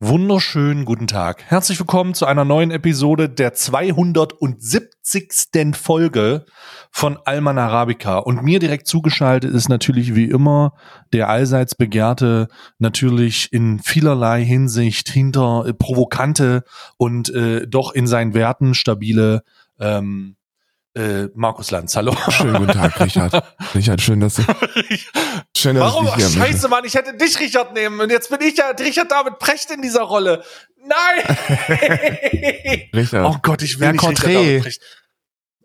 Wunderschönen guten Tag. Herzlich willkommen zu einer neuen Episode der 270. Folge von Alman Arabica. Und mir direkt zugeschaltet ist natürlich wie immer der allseits begehrte, natürlich in vielerlei Hinsicht hinter äh, provokante und äh, doch in seinen Werten stabile ähm, äh, Markus Lanz. Hallo. Schönen guten Tag, Richard. Richard, schön, dass du. Schön, dass Warum? Ich hier Scheiße, Mann, ich hätte dich, Richard, nehmen. Und jetzt bin ich ja Richard David Precht in dieser Rolle. Nein! Richard. Oh Gott, ich will nicht Richard David Precht.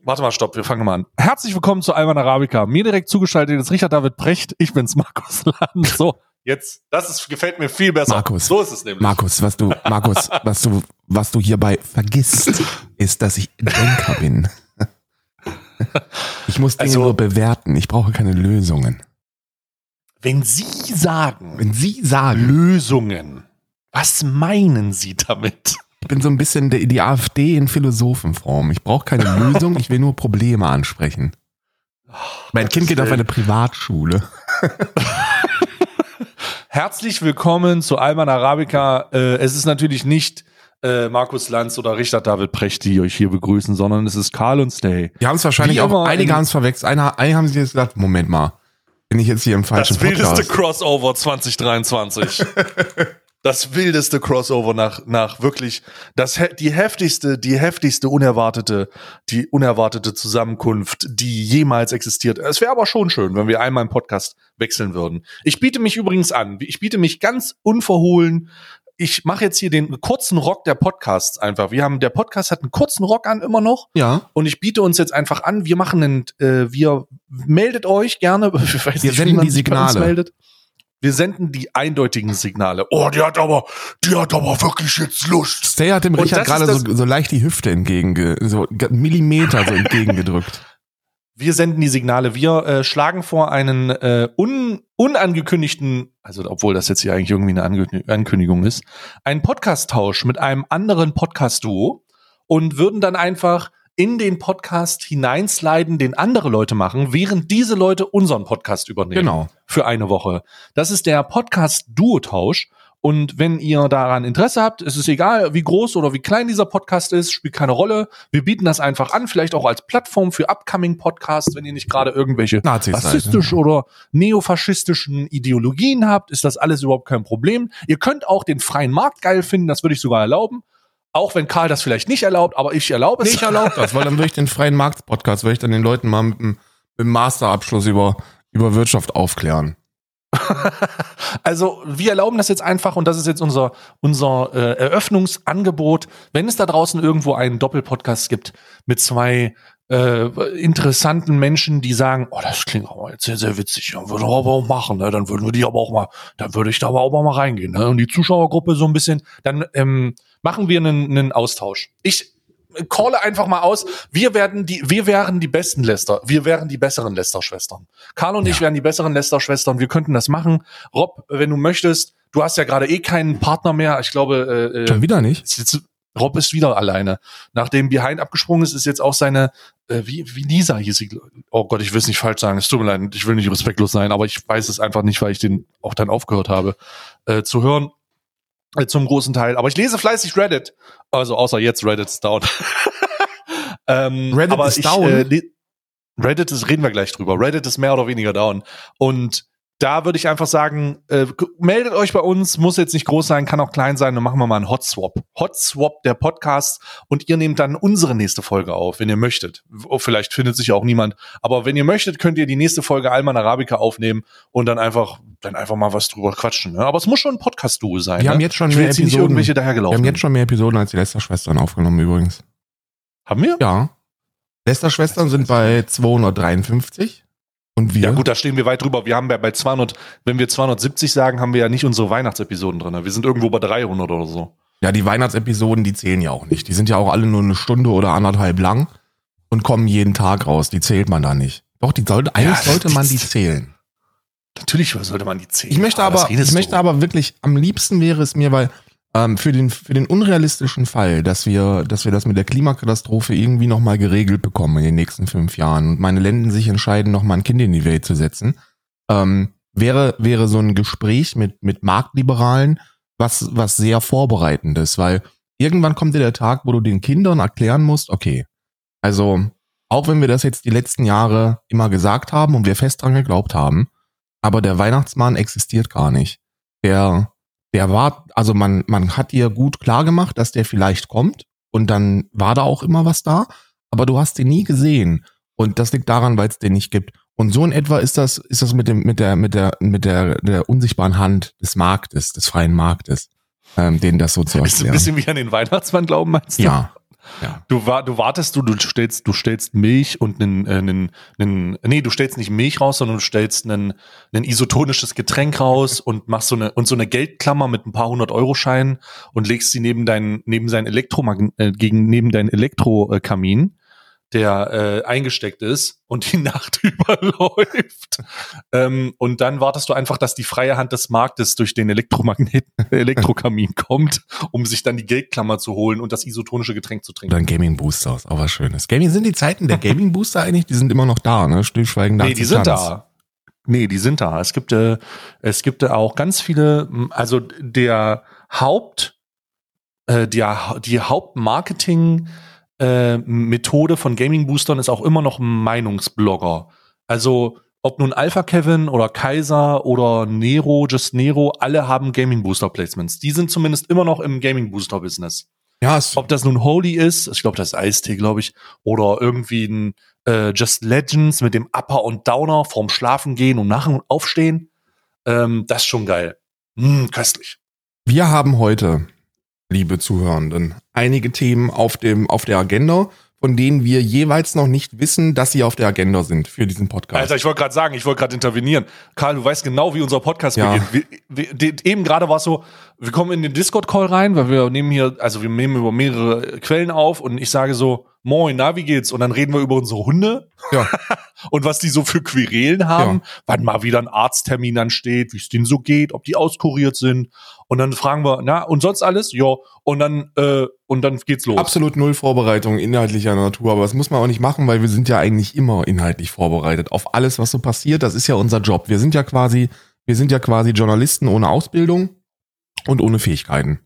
Warte mal, stopp, wir fangen mal an. Herzlich willkommen zu Alman Arabica. Mir direkt zugeschaltet ist Richard David Precht. Ich bin's, Markus Lanz. So, jetzt, das ist, gefällt mir viel besser. Markus. So ist es nämlich. Markus, was du, Markus, was du, was du hierbei vergisst, ist, dass ich Denker bin. Ich muss Dinge also, nur bewerten. Ich brauche keine Lösungen. Wenn Sie sagen, wenn Sie sagen Lösungen, was meinen Sie damit? Ich bin so ein bisschen die, die AfD in Philosophenform. Ich brauche keine Lösung, ich will nur Probleme ansprechen. Oh, mein Kind geht auf eine Privatschule. Herzlich willkommen zu Alman Arabica. Äh, es ist natürlich nicht äh, Markus Lanz oder Richard David Precht, die euch hier begrüßen, sondern es ist Karl und Stay. Die haben es wahrscheinlich auch, einige haben es verwechselt. Einer, einige haben sich jetzt gedacht, Moment mal, bin ich jetzt hier im falschen Das wildeste Podcast? Crossover 2023. das wildeste Crossover nach, nach wirklich, das, die heftigste, die heftigste unerwartete, die unerwartete Zusammenkunft, die jemals existiert. Es wäre aber schon schön, wenn wir einmal im Podcast wechseln würden. Ich biete mich übrigens an. Ich biete mich ganz unverhohlen ich mache jetzt hier den kurzen Rock der Podcasts einfach. Wir haben, der Podcast hat einen kurzen Rock an immer noch. Ja. Und ich biete uns jetzt einfach an, wir machen einen, äh, wir meldet euch gerne, ich weiß wir nicht, senden die Signale. meldet. Wir senden die eindeutigen Signale. Oh, die hat aber, die hat aber wirklich jetzt Lust. Stay hat dem Richard gerade so, so leicht die Hüfte entgegen, so Millimeter so entgegengedrückt. Wir senden die Signale. Wir äh, schlagen vor einen äh, un unangekündigten, also obwohl das jetzt hier eigentlich irgendwie eine Ankündigung ist, einen Podcast-Tausch mit einem anderen Podcast-Duo und würden dann einfach in den Podcast hineinsliden, den andere Leute machen, während diese Leute unseren Podcast übernehmen. Genau. Für eine Woche. Das ist der Podcast-Duo-Tausch. Und wenn ihr daran Interesse habt, ist es egal, wie groß oder wie klein dieser Podcast ist, spielt keine Rolle. Wir bieten das einfach an, vielleicht auch als Plattform für upcoming Podcasts, wenn ihr nicht gerade irgendwelche Nazis rassistisch seid, oder neofaschistischen Ideologien habt, ist das alles überhaupt kein Problem. Ihr könnt auch den freien Markt geil finden, das würde ich sogar erlauben. Auch wenn Karl das vielleicht nicht erlaubt, aber ich erlaube es. Nee, ich erlaube das, weil dann würde ich den freien Markt-Podcast, würde ich dann den Leuten mal mit dem Masterabschluss über, über Wirtschaft aufklären. also wir erlauben das jetzt einfach und das ist jetzt unser, unser äh, Eröffnungsangebot. Wenn es da draußen irgendwo einen Doppelpodcast gibt mit zwei äh, interessanten Menschen, die sagen, oh, das klingt aber jetzt sehr, sehr witzig, ja, würde aber auch machen, ne? dann würden wir die aber auch mal, dann würde ich da aber auch mal reingehen. Ne? Und die Zuschauergruppe so ein bisschen, dann ähm, machen wir einen, einen Austausch. Ich calle einfach mal aus, wir werden die, wir wären die besten Lester, wir wären die besseren Lester-Schwestern. Karl und ja. ich wären die besseren Lester-Schwestern, wir könnten das machen. Rob, wenn du möchtest, du hast ja gerade eh keinen Partner mehr, ich glaube, äh, äh Schon wieder nicht. Jetzt, Rob ist wieder alleine. Nachdem Behind abgesprungen ist, ist jetzt auch seine, äh, wie, wie Lisa hieß sie. Oh Gott, ich will es nicht falsch sagen, es tut mir leid, ich will nicht respektlos sein, aber ich weiß es einfach nicht, weil ich den auch dann aufgehört habe äh, zu hören. Äh, zum großen Teil. Aber ich lese fleißig Reddit. Also außer jetzt Reddit ist down. ähm, Reddit ist ich, down. Äh, Reddit ist, reden wir gleich drüber. Reddit ist mehr oder weniger down. Und da würde ich einfach sagen, äh, meldet euch bei uns, muss jetzt nicht groß sein, kann auch klein sein, dann machen wir mal einen Hot Swap. Hot Swap der Podcast und ihr nehmt dann unsere nächste Folge auf, wenn ihr möchtet. Oh, vielleicht findet sich auch niemand, aber wenn ihr möchtet, könnt ihr die nächste Folge Alman Arabica aufnehmen und dann einfach dann einfach mal was drüber quatschen. Ne? Aber es muss schon ein Podcast-Duo sein. Wir ne? haben jetzt schon mehr Episoden. irgendwelche dahergelaufen. Wir haben jetzt schon mehr Episoden als die Lester-Schwestern aufgenommen übrigens. Haben wir? Ja. Lester-Schwestern sind bei 253. Und wir? Ja gut, da stehen wir weit drüber. Wir haben ja bei 200, wenn wir 270 sagen, haben wir ja nicht unsere Weihnachtsepisoden drin. Wir sind irgendwo bei 300 oder so. Ja, die Weihnachtsepisoden, die zählen ja auch nicht. Die sind ja auch alle nur eine Stunde oder anderthalb lang und kommen jeden Tag raus. Die zählt man da nicht. Doch, die sollte, eigentlich ja, sollte man die zählen. Natürlich sollte man die zählen. Ich möchte aber, ich möchte aber wirklich, am liebsten wäre es mir, weil ähm, für, den, für den unrealistischen Fall, dass wir, dass wir das mit der Klimakatastrophe irgendwie nochmal geregelt bekommen in den nächsten fünf Jahren und meine Länden sich entscheiden, nochmal ein Kind in die Welt zu setzen, ähm, wäre, wäre so ein Gespräch mit, mit Marktliberalen was, was sehr Vorbereitendes, weil irgendwann kommt dir der Tag, wo du den Kindern erklären musst, okay, also auch wenn wir das jetzt die letzten Jahre immer gesagt haben und wir fest dran geglaubt haben, aber der Weihnachtsmann existiert gar nicht. Der, der war, also man, man hat dir gut klar gemacht, dass der vielleicht kommt und dann war da auch immer was da, aber du hast den nie gesehen. Und das liegt daran, weil es den nicht gibt. Und so in etwa ist das, ist das mit dem, mit der, mit der, mit der, der unsichtbaren Hand des Marktes, des freien Marktes, ähm, denen das so zu Bist du ein bisschen wie an den Weihnachtsmann glauben, meinst du? Ja. Ja. Du, wa- du wartest, du, du stellst, du stellst Milch und einen, äh, einen, einen, nee, du stellst nicht Milch raus, sondern du stellst einen, einen isotonisches Getränk raus und machst so eine, und so eine Geldklammer mit ein paar hundert Euro Scheinen und legst sie neben deinen, neben seinen Elektromagn äh, gegen, neben deinen Elektrokamin, der äh, eingesteckt ist und die Nacht überläuft. ähm, und dann wartest du einfach, dass die freie Hand des Marktes durch den Elektromagnet, Elektrokamin kommt, um sich dann die Geldklammer zu holen und das isotonische Getränk zu trinken. Ein Gaming Booster ist auch was Schönes. Gaming sind die Zeiten der Gaming Booster eigentlich, die sind immer noch da, ne? Stillschweigend Nee, die sind da. Nee, die sind da. Es gibt, äh, es gibt äh, auch ganz viele, also der Haupt, äh, der, die Hauptmarketing äh, Methode von Gaming Boostern ist auch immer noch Meinungsblogger. Also ob nun Alpha Kevin oder Kaiser oder Nero, Just Nero, alle haben Gaming Booster Placements. Die sind zumindest immer noch im Gaming Booster Business. Ja, es, Ob das nun Holy ist, ich glaube, das ist Eistee, glaube ich, oder irgendwie ein äh, Just Legends mit dem Upper und Downer vorm Schlafen gehen und nach und aufstehen, ähm, das ist schon geil. Mm, köstlich. wir haben heute, liebe Zuhörenden, einige Themen auf dem, auf der Agenda, von denen wir jeweils noch nicht wissen, dass sie auf der Agenda sind für diesen Podcast. Alter, ich wollte gerade sagen, ich wollte gerade intervenieren. Karl, du weißt genau, wie unser Podcast Ja. beginnt. Wir, wir, de- eben gerade war es so, wir kommen in den Discord-Call rein, weil wir nehmen hier, also wir nehmen über mehrere Quellen auf und ich sage so, moin, na, wie geht's? Und dann reden wir über unsere Hunde ja. und was die so für Querelen haben, wann mal wieder ein Arzttermin ansteht, wie es denen so geht, ob die auskuriert sind. Und dann fragen wir, na, und sonst alles? Ja. Und dann, äh, und dann geht's los. Absolut null Vorbereitung inhaltlicher Natur, aber das muss man auch nicht machen, weil wir sind ja eigentlich immer inhaltlich vorbereitet auf alles, was so passiert. Das ist ja unser Job. Wir sind ja quasi, wir sind ja quasi Journalisten ohne Ausbildung und ohne Fähigkeiten.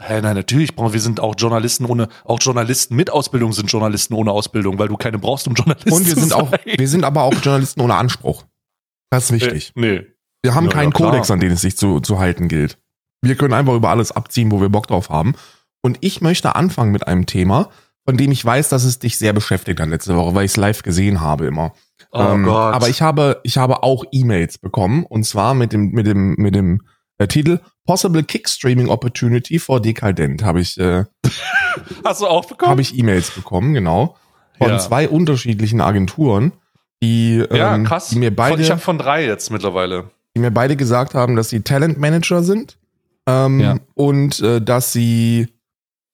Hä, nein, natürlich brauchen wir sind auch Journalisten ohne, auch Journalisten mit Ausbildung sind Journalisten ohne Ausbildung, weil du keine brauchst, um Journalist Und wir zu sind sein. auch, wir sind aber auch Journalisten ohne Anspruch. Das ist wichtig. Äh, nee. Wir haben Ja, keinen ja. Kodex, an den es sich zu, zu halten gilt. Wir können einfach über alles abziehen, wo wir Bock drauf haben. Und ich möchte anfangen mit einem Thema, von dem ich weiß, dass es dich sehr beschäftigt hat letzte Woche, weil ich es live gesehen habe immer. Oh Ähm, Gott. Aber ich habe, ich habe auch E-Mails bekommen und zwar mit dem, mit dem, mit dem äh, Titel Possible Kick Streaming Opportunity for Decadent habe ich, äh, Hast du auch bekommen? habe ich E-Mails bekommen, genau. Von Ja. zwei unterschiedlichen Agenturen, die, ja, ähm, krass. die mir beide ich habe von drei jetzt mittlerweile. die mir beide gesagt haben, dass sie Talentmanager sind ähm, Ja. und äh, dass sie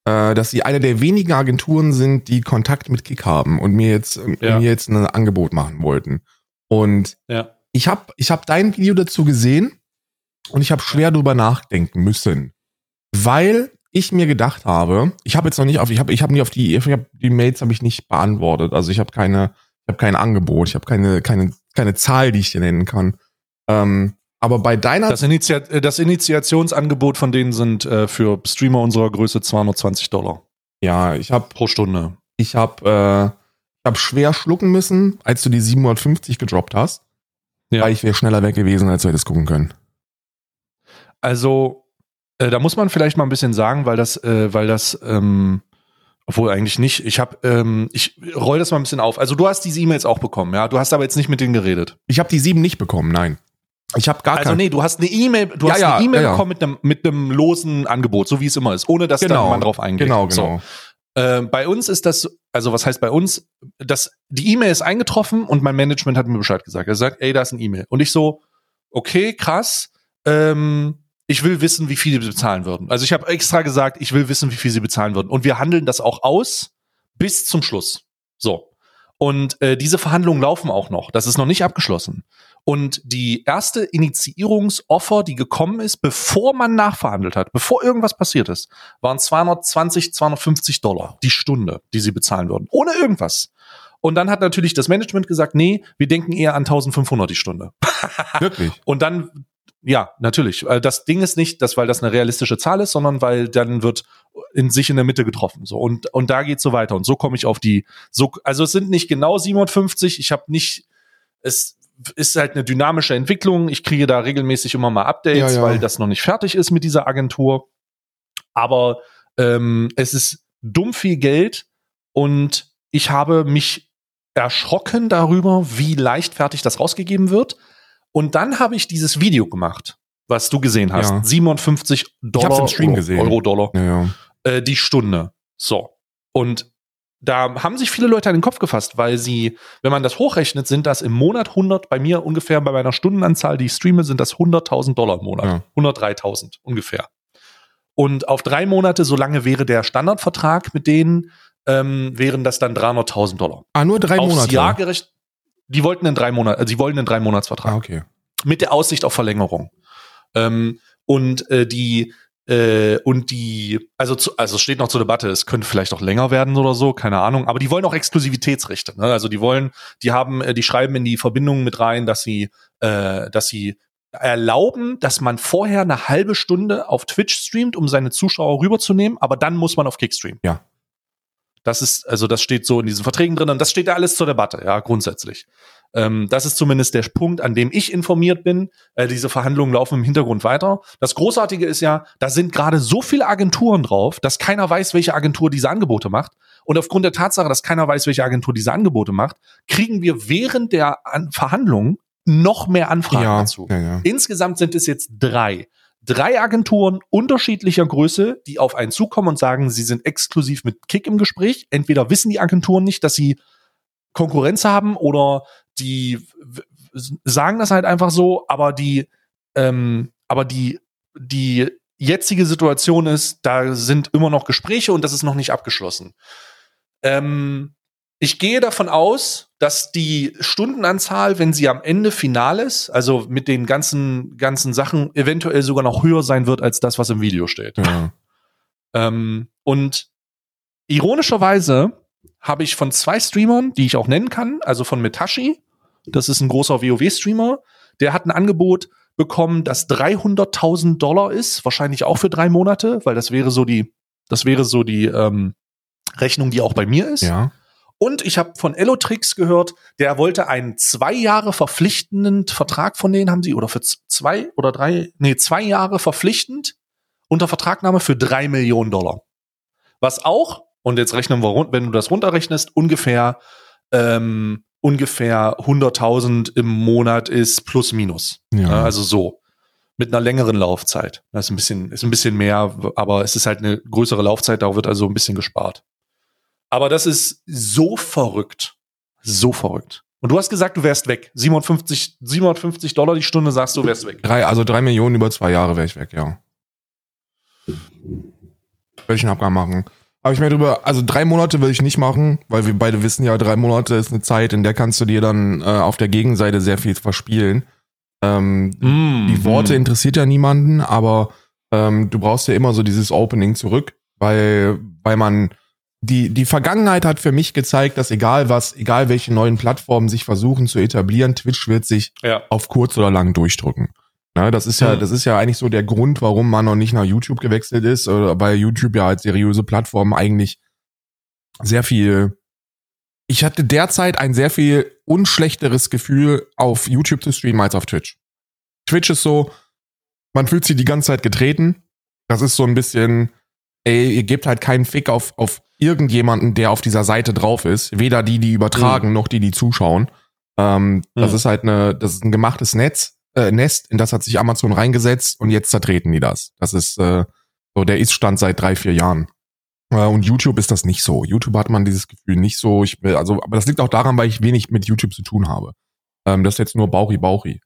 äh, dass sie eine der wenigen Agenturen sind, die Kontakt mit Kick haben und mir jetzt äh, Ja. mir jetzt ein Angebot machen wollten. Und Ja. ich habe ich hab dein Video dazu gesehen und ich habe schwer drüber nachdenken müssen, weil ich mir gedacht habe, ich habe jetzt noch nicht auf, ich habe ich habe nie auf die, ich hab, die Mails habe ich nicht beantwortet, also ich habe keine, ich habe kein Angebot, ich habe keine keine keine Zahl, die ich dir nennen kann. Ähm, aber bei deiner Das, Initiat äh, das Initiationsangebot von denen sind äh, für Streamer unserer Größe 220 Dollar Ja, ich habe pro Stunde. ich hab, äh, ich hab schwer schlucken müssen, als du die 750 gedroppt hast. Ja. Weil ich wäre schneller weg gewesen, als wir hättest gucken können. Also, äh, da muss man vielleicht mal ein bisschen sagen, weil das, äh, weil das, ähm, obwohl eigentlich nicht. Ich habe, ähm, ich roll das mal ein bisschen auf. Also du hast diese E-Mails auch bekommen, ja. Du hast aber jetzt nicht mit denen geredet. Ich habe die 7 nicht bekommen, nein. Ich habe gar Also kein. nee, du hast eine E-Mail, du Ja, hast ja, eine E-Mail ja, ja. bekommen mit einem mit einem losen Angebot, so wie es immer ist, ohne dass da Genau, man drauf eingeht. Genau, So. genau. Äh, bei uns ist das, also was heißt bei uns, das, die E-Mail ist eingetroffen und mein Management hat mir Bescheid gesagt. Er sagt, ey, da ist ein E-Mail. Und ich so, okay, krass. Ähm, ich will wissen, wie viel sie bezahlen würden. Also ich habe extra gesagt, ich will wissen, wie viel sie bezahlen würden. Und wir handeln das auch aus bis zum Schluss. So. Und äh, diese Verhandlungen laufen auch noch. Das ist noch nicht abgeschlossen. Und die erste Initiierungsoffer, die gekommen ist, bevor man nachverhandelt hat, bevor irgendwas passiert ist, waren 220, 250 Dollar die Stunde, die sie bezahlen würden. Ohne irgendwas. Und dann hat natürlich das Management gesagt, nee, wir denken eher an 1500 die Stunde. Wirklich. Und dann, ja, natürlich. Äh, Das Ding ist nicht, dass weil das eine realistische Zahl ist, sondern weil dann wird in sich in der Mitte getroffen. So und und da geht's so weiter und so komme ich auf die. So also es sind nicht genau 57. Ich habe nicht es ist halt eine dynamische Entwicklung. Ich kriege da regelmäßig immer mal Updates, Ja, ja. weil das noch nicht fertig ist mit dieser Agentur. Aber ähm, es ist dumm viel Geld und ich habe mich erschrocken darüber, wie leichtfertig das rausgegeben wird. Und dann habe ich dieses Video gemacht, was du gesehen hast. Ja. 57 Dollar, im Stream Euro, gesehen. Euro, Dollar, Ja, äh, die Stunde. So. Und da haben sich viele Leute an den Kopf gefasst, weil sie, wenn man das hochrechnet, sind das im Monat 100, bei mir ungefähr bei meiner Stundenanzahl, die ich streame, sind das 100.000 Dollar im Monat. Ja. 103.000 ungefähr. Und auf drei Monate, so lange wäre der Standardvertrag mit denen, ähm, wären das dann 300.000 Dollar. Ah, nur drei Aufs Monate. Jahr gerechnet, die wollten einen drei Monat, äh, sie wollen einen drei Monatsvertrag ah, okay. mit der Aussicht auf Verlängerung. Ähm, und äh, die äh, und die, also zu, also es steht noch zur Debatte, es könnte vielleicht auch länger werden oder so, keine Ahnung, aber die wollen auch Exklusivitätsrechte. Ne? Also die wollen, die haben, äh, die schreiben in die Verbindung mit rein, dass sie, äh, dass sie erlauben, dass man vorher eine halbe Stunde auf Twitch streamt, um seine Zuschauer rüberzunehmen, aber dann muss man auf Kick streamen. Ja. Das ist, also das steht so in diesen Verträgen drin und das steht da alles zur Debatte, ja, grundsätzlich. Ähm, das ist zumindest der Punkt, an dem ich informiert bin. Äh, diese Verhandlungen laufen im Hintergrund weiter. Das Großartige ist ja, da sind gerade so viele Agenturen drauf, dass keiner weiß, welche Agentur diese Angebote macht. Und aufgrund der Tatsache, dass keiner weiß, welche Agentur diese Angebote macht, kriegen wir während der An Verhandlungen noch mehr Anfragen Ja, dazu. ja, ja. Insgesamt sind es jetzt drei. Drei Agenturen unterschiedlicher Größe, die auf einen zukommen und sagen, sie sind exklusiv mit Kick im Gespräch. Entweder wissen die Agenturen nicht, dass sie Konkurrenz haben oder die sagen das halt einfach so, aber die, ähm, aber die, die jetzige Situation ist, da sind immer noch Gespräche und das ist noch nicht abgeschlossen. Ähm, ich gehe davon aus, dass die Stundenanzahl, wenn sie am Ende final ist, also mit den ganzen, ganzen Sachen, eventuell sogar noch höher sein wird als das, was im Video steht. Ja. Ähm, und ironischerweise habe ich von zwei Streamern, die ich auch nennen kann, also von Metashi, das ist ein großer WoW-Streamer, der hat ein Angebot bekommen, das 300.000 Dollar ist, wahrscheinlich auch für drei Monate, weil das wäre so die, das wäre so die ähm, Rechnung, die auch bei mir ist. ja. Und ich habe von Elotrix gehört, der wollte einen zwei Jahre verpflichtenden Vertrag von denen haben sie oder für zwei oder drei, nee, zwei Jahre verpflichtend unter Vertragnahme für drei Millionen Dollar. Was auch, und jetzt rechnen wir rund, wenn du das runterrechnest, ungefähr, ähm, ungefähr 100.000 im Monat ist plus minus. Ja, also so. Mit einer längeren Laufzeit. Das ist ein bisschen, ist ein bisschen mehr, aber es ist halt eine größere Laufzeit, da wird also ein bisschen gespart. Aber das ist so verrückt. So verrückt. Und du hast gesagt, du wärst weg. 57, 750 Dollar die Stunde sagst du, wärst weg. Drei, also drei Millionen über zwei Jahre wäre ich weg, ja. Würde ich einen Abgang machen. Habe ich mir drüber, also drei Monate will ich nicht machen, weil wir beide wissen ja, drei Monate ist eine Zeit, in der kannst du dir dann äh, auf der Gegenseite sehr viel verspielen. Ähm, Mm, die Worte interessiert ja niemanden, aber ähm, du brauchst ja immer so dieses Opening zurück, weil, weil man die, die Vergangenheit hat für mich gezeigt, dass egal was, egal welche neuen Plattformen sich versuchen zu etablieren, Twitch wird sich Ja. auf kurz oder lang durchdrücken. Na, das ist ja, Mhm. das ist ja eigentlich so der Grund, warum man noch nicht nach YouTube gewechselt ist, oder weil YouTube ja als seriöse Plattform eigentlich sehr viel. Ich hatte derzeit ein sehr viel unschlechteres Gefühl, auf YouTube zu streamen als auf Twitch. Twitch ist so, man fühlt sich die ganze Zeit getreten. Das ist so ein bisschen, ey, ihr gebt halt keinen Fick auf, auf irgendjemanden, der auf dieser Seite drauf ist. Weder die, die übertragen, noch die, die zuschauen. Ähm, Das Mhm. ist halt eine, das ist ein gemachtes Netz, äh, Nest, in das hat sich Amazon reingesetzt und jetzt zertreten die das. Das ist äh, so der Ist-Stand seit drei, vier Jahren. Äh, und YouTube ist das nicht so. YouTube hat man dieses Gefühl nicht so. Ich will, also, aber das liegt auch daran, weil ich wenig mit YouTube zu tun habe. Ähm, das ist jetzt nur Bauchi Bauchi.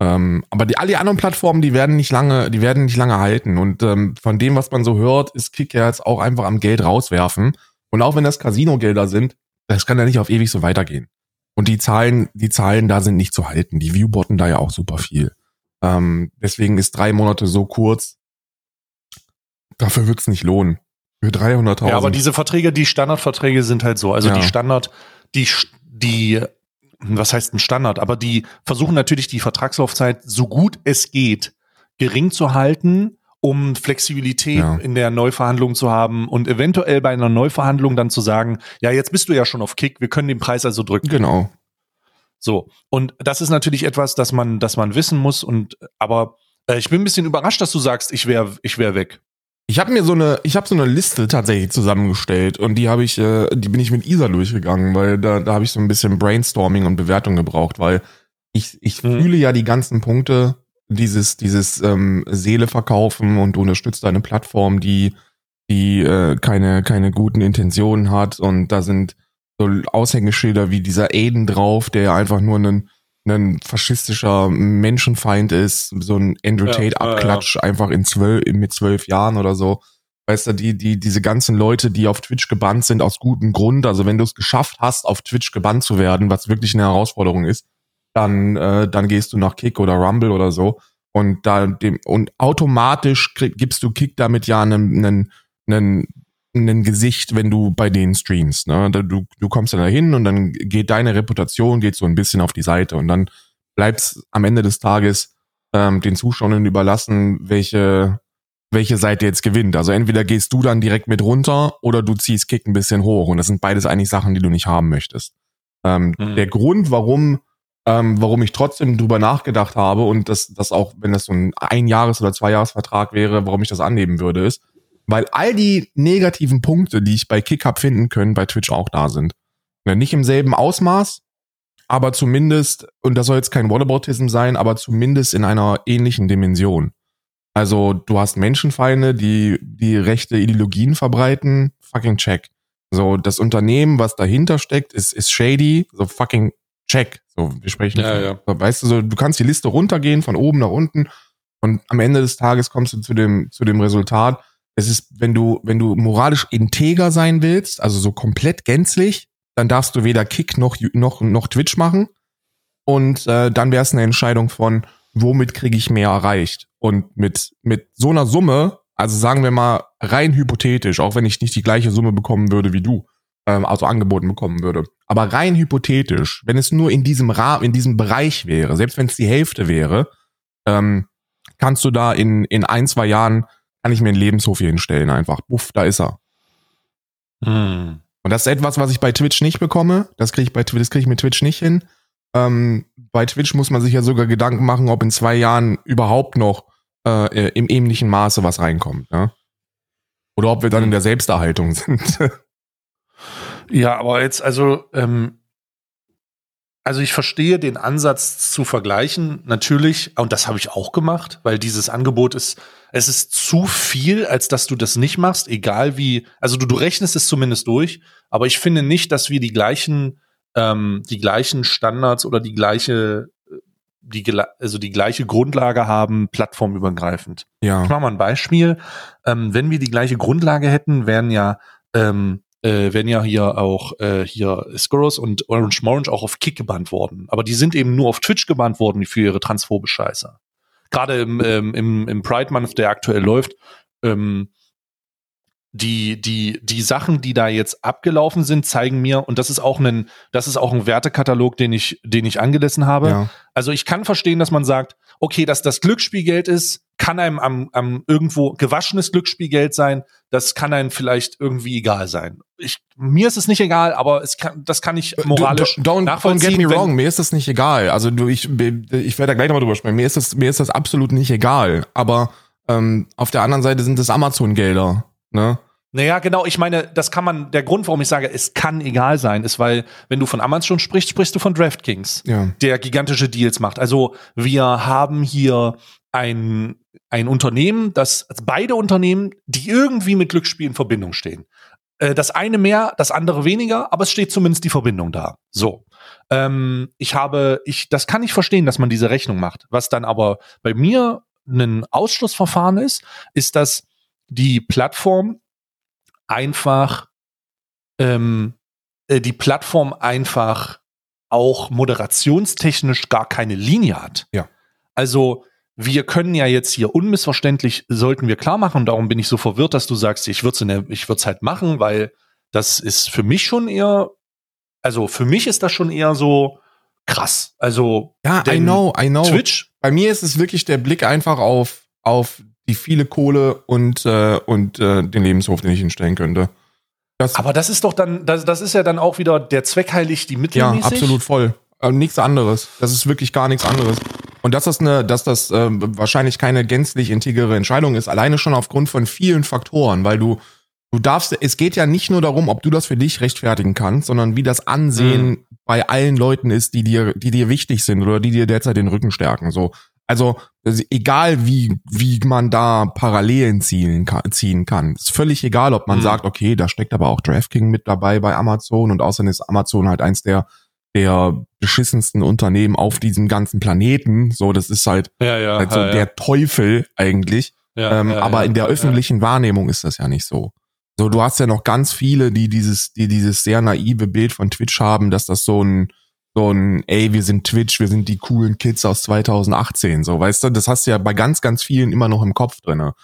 Ähm, aber die, alle die anderen Plattformen, die werden nicht lange, die werden nicht lange halten. Und ähm, von dem, was man so hört, ist Kick ja jetzt auch einfach am Geld rauswerfen. Und auch wenn das Casino-Gelder sind, das kann ja nicht auf ewig so weitergehen. Und die Zahlen, die Zahlen da sind nicht zu halten. Die Viewbotten da ja auch super viel. Ähm, deswegen ist drei Monate so kurz. Dafür wird's nicht lohnen. Für 300.000. Ja, aber diese Verträge, die Standardverträge sind halt so. Also Ja. die Standard, die, die, was heißt ein Standard? Aber die versuchen natürlich die Vertragslaufzeit so gut es geht gering zu halten, um Flexibilität Ja. in der Neuverhandlung zu haben und eventuell bei einer Neuverhandlung dann zu sagen, ja, jetzt bist du ja schon auf Kick, wir können den Preis also drücken. Genau. So. Und das ist natürlich etwas, das man, das man wissen muss und, aber äh, ich bin ein bisschen überrascht, dass du sagst, ich wäre, ich wäre weg. Ich habe mir so eine, ich habe so eine Liste tatsächlich zusammengestellt und die habe ich, äh, die bin ich mit Isa durchgegangen, weil da, da habe ich so ein bisschen Brainstorming und Bewertung gebraucht, weil ich, ich Mhm. fühle ja die ganzen Punkte, dieses, dieses ähm, Seele verkaufen und du unterstützt eine Plattform, die, die äh, keine, keine guten Intentionen hat und da sind so Aushängeschilder wie dieser Aiden drauf, der ja einfach nur ein, ein faschistischer Menschenfeind ist, so ein Andrew Ja, Tate ja, ja. Abklatsch einfach in zwölf, mit zwölf Jahren oder so. Weißt du, die, die, diese ganzen Leute, die auf Twitch gebannt sind, aus gutem Grund. Also wenn du es geschafft hast, auf Twitch gebannt zu werden, was wirklich eine Herausforderung ist, dann, äh, dann gehst du nach Kick oder Rumble oder so. Und da dem, und automatisch krieg, gibst du Kick damit ja einen, einen, einen, einen Gesicht, wenn du bei denen streamst. Ne? Du, du kommst dann dahin und dann geht deine Reputation geht so ein bisschen auf die Seite und dann bleibt's am Ende des Tages ähm, den Zuschauern überlassen, welche, welche Seite jetzt gewinnt. Also entweder gehst du dann direkt mit runter oder du ziehst Kick ein bisschen hoch. Und das sind beides eigentlich Sachen, die du nicht haben möchtest. Ähm, Mhm. Der Grund, warum, ähm, warum ich trotzdem drüber nachgedacht habe und das, das auch, wenn das so ein Einjahres- oder Zweijahresvertrag wäre, warum ich das annehmen würde, ist, weil all die negativen Punkte, die ich bei Kick hab finden können, bei Twitch auch da sind. Ja, Nicht im selben Ausmaß, aber zumindest, und das soll jetzt kein Whataboutism sein, aber zumindest in einer ähnlichen Dimension. Also du hast Menschenfeinde, die die rechte Ideologien verbreiten, fucking check. So das Unternehmen, was dahinter steckt, ist ist shady, so fucking check. So wir sprechen, Ja, ja. Weißt du, so du kannst die Liste runtergehen von oben nach unten und am Ende des Tages kommst du zu dem zu dem Resultat. Es ist, wenn du wenn du moralisch integer sein willst, also so komplett gänzlich, dann darfst du weder Kick noch noch noch Twitch machen. Und äh, dann wäre es eine Entscheidung von womit kriege ich mehr erreicht? Und mit mit so einer Summe also sagen wir mal rein hypothetisch auch wenn ich nicht die gleiche Summe bekommen würde wie du ähm, also angeboten bekommen würde aber rein hypothetisch wenn es nur in diesem Rahmen in diesem Bereich wäre selbst wenn es die Hälfte wäre ähm, kannst du da in in ein zwei Jahren kann ich mir einen Lebenshof hier hinstellen einfach buff da ist er Hm. und das ist etwas, was ich bei Twitch nicht bekomme. Das kriege ich bei Twitch, das kriege ich mit Twitch nicht hin. Ähm, bei Twitch muss man sich ja sogar Gedanken machen, ob in zwei Jahren überhaupt noch äh, im ähnlichen Maße was reinkommt. Ne? Oder ob wir dann in der Selbsterhaltung sind. Ja, aber jetzt, also, ähm, also ich verstehe den Ansatz zu vergleichen, natürlich, und das habe ich auch gemacht, weil dieses Angebot ist, es ist zu viel, als dass du das nicht machst, egal wie, also du, du rechnest es zumindest durch, aber ich finde nicht, dass wir die gleichen, ähm, die gleichen Standards oder die gleiche, äh, die, also die gleiche Grundlage haben, plattformübergreifend. ja. Ich mache mal ein Beispiel. Ähm, wenn wir die gleiche Grundlage hätten, wären ja, ähm, äh, wären ja hier auch äh, hier Skurrus und Orange Morange auch auf Kick gebannt worden. Aber die sind eben nur auf Twitch gebannt worden für ihre transphobe Scheiße. Gerade im, ähm, im, im Pride Month, der aktuell läuft, ähm, die, die, die Sachen, die da jetzt abgelaufen sind, zeigen mir, und das ist auch ein, das ist auch ein Wertekatalog, den ich, den ich angelassen habe. ja. Also ich kann verstehen, dass man sagt, okay, dass das Glücksspielgeld ist, kann einem am, am irgendwo gewaschenes Glücksspielgeld sein, das kann einem vielleicht irgendwie egal sein. Ich, mir ist es nicht egal, aber es kann, das kann ich moralisch Äh, don't, don't nachvollziehen. get me wrong, mir ist das nicht egal. Also du, ich, ich werde da gleich nochmal drüber sprechen. Mir ist das, mir ist das absolut nicht egal. Aber ähm, auf der anderen Seite sind es Amazon-Gelder. Ne? Naja, genau, ich meine, das kann man, der Grund, warum ich sage, es kann egal sein, ist, weil, wenn du von Amazon sprichst, sprichst du von DraftKings. Ja. der gigantische Deals macht. Also wir haben hier ein, ein Unternehmen, das also beide Unternehmen, die irgendwie mit Glücksspiel in Verbindung stehen. Äh, Das eine mehr, das andere weniger, aber es steht zumindest die Verbindung da. So. Ähm, ich habe, ich, das kann ich verstehen, dass man diese Rechnung macht. Was dann aber bei mir ein Ausschlussverfahren ist, ist, dass die Plattform einfach ähm, äh, die Plattform einfach auch moderationstechnisch gar keine Linie hat. Ja. Also wir können ja jetzt hier unmissverständlich, sollten wir klar machen, darum bin ich so verwirrt, dass du sagst, ich würde es halt machen, weil das ist für mich schon eher, also für mich ist das schon eher so krass. Also Ja, I know, I know. Twitch, Bei mir ist es wirklich der Blick einfach auf, auf die viele Kohle und, äh, und äh, den Lebenshof, den ich hinstellen könnte. Das, aber das ist doch dann, das, das ist ja dann auch wieder der Zweck heiligt die Mittel. Ja, absolut voll. Aber nichts anderes. Das ist wirklich gar nichts anderes. Und dass das eine, dass das äh, wahrscheinlich keine gänzlich integere Entscheidung ist, alleine schon aufgrund von vielen Faktoren, weil du du darfst, es geht ja nicht nur darum, ob du das für dich rechtfertigen kannst, sondern wie das Ansehen mhm. bei allen Leuten ist, die dir, die dir wichtig sind oder die dir derzeit den Rücken stärken. So, also egal wie wie man da Parallelen ziehen kann, ziehen kann, ist völlig egal, ob man mhm. sagt, okay, da steckt aber auch DraftKings mit dabei bei Amazon und außerdem ist Amazon halt eins der der beschissensten Unternehmen auf diesem ganzen Planeten. So, das ist halt, ja, ja, halt so ja, der Teufel eigentlich. Ähm, aber in der öffentlichen Wahrnehmung ist das ja nicht so. So, du hast ja noch ganz viele, die dieses, die dieses sehr naive Bild von Twitch haben, dass das so ein, so ein, ey, wir sind Twitch, wir sind die coolen Kids aus 2018, so, weißt du, das hast du ja bei ganz, ganz vielen immer noch im Kopf drinne.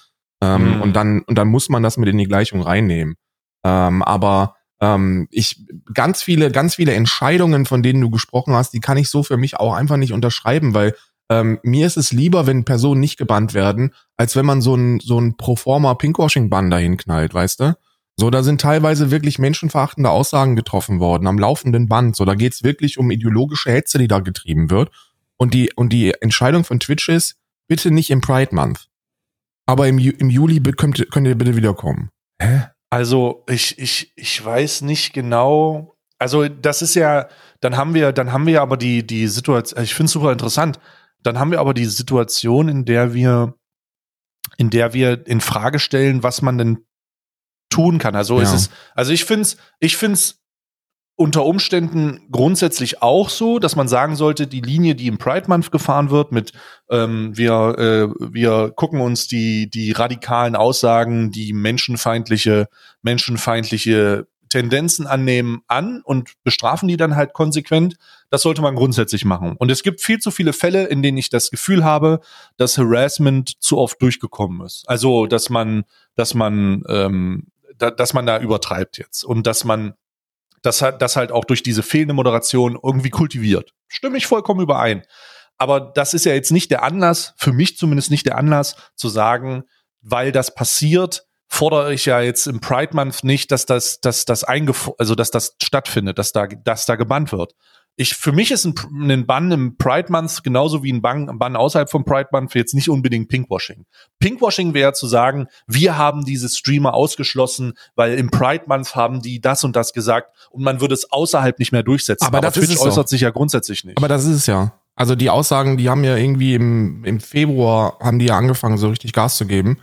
Ähm, mhm. Und dann, und dann muss man das mit in die Gleichung reinnehmen. Ähm, aber ähm, ich, ganz viele, ganz viele Entscheidungen, von denen du gesprochen hast, die kann ich so für mich auch einfach nicht unterschreiben, weil ähm, mir ist es lieber, wenn Personen nicht gebannt werden, als wenn man so ein, so ein Proforma Pinkwashing-Bann dahin knallt, weißt du? So, da sind teilweise wirklich menschenverachtende Aussagen getroffen worden am laufenden Band. So, da geht's wirklich um ideologische Hetze, die da getrieben wird. Und die, und die Entscheidung von Twitch ist, bitte nicht im Pride Month. Aber im, im Juli könnt, könnt ihr bitte wiederkommen. Hä? Also, ich, ich, ich weiß nicht genau. Also, das ist ja, dann haben wir, dann haben wir aber die, die Situation, ich finde es super interessant. Dann haben wir aber die Situation, in der wir, in der wir in Frage stellen, was man denn tun kann. Also ja. ist es, also ich finde es, ich finde es unter Umständen grundsätzlich auch so, dass man sagen sollte, die Linie, die im Pride Month gefahren wird, mit ähm, wir äh, wir gucken uns die die radikalen Aussagen, die menschenfeindliche menschenfeindliche Tendenzen annehmen an und bestrafen die dann halt konsequent. Das sollte man grundsätzlich machen. Und es gibt viel zu viele Fälle, in denen ich das Gefühl habe, dass Harassment zu oft durchgekommen ist. Also dass man dass man ähm, da, dass man da übertreibt jetzt und dass man das, hat, das halt auch durch diese fehlende Moderation irgendwie kultiviert. Stimme ich vollkommen überein. Aber das ist ja jetzt nicht der Anlass, für mich zumindest nicht der Anlass, zu sagen, weil das passiert, fordere ich ja jetzt im Pride Month nicht, dass das, dass das eingef also dass das stattfindet, dass da, dass da gebannt wird ich, für mich ist ein, ein Bann im Pride Month genauso wie ein Bann, ein Bann außerhalb vom Pride Month jetzt nicht unbedingt Pinkwashing. Pinkwashing wäre zu sagen, wir haben diese Streamer ausgeschlossen, weil im Pride Month haben die das und das gesagt und man würde es außerhalb nicht mehr durchsetzen. Aber, Aber das Twitch äußert sich ja grundsätzlich nicht. Aber das ist es ja. Also die Aussagen, die haben ja irgendwie im, im Februar, haben die ja angefangen, so richtig Gas zu geben.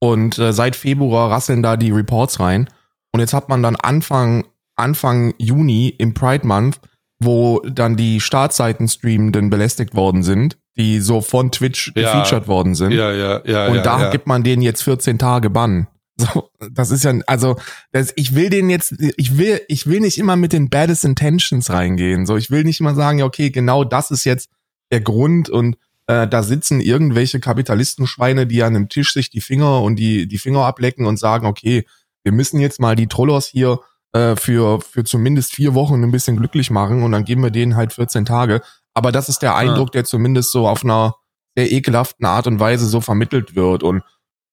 Und äh, seit Februar rasseln da die Reports rein. Und jetzt hat man dann Anfang, Anfang Juni im Pride Month wo dann die Startseiten-Streamenden belästigt worden sind, die so von Twitch ja. gefeatured worden sind. Ja, ja, ja. Und ja, da ja. gibt man denen jetzt 14 Tage Bann. So, das ist ja, also, das, ich will den jetzt, ich will, ich will nicht immer mit den baddest intentions reingehen. So, ich will nicht immer sagen, ja, okay, genau das ist jetzt der Grund und äh, da sitzen irgendwelche Kapitalistenschweine, die an einem Tisch sich die Finger und die, die Finger ablecken und sagen, okay, wir müssen jetzt mal die Trollos hier äh, für, für zumindest vier Wochen ein bisschen glücklich machen und dann geben wir denen halt 14 Tage. Aber das ist der Eindruck, der zumindest so auf einer sehr ekelhaften Art und Weise so vermittelt wird. Und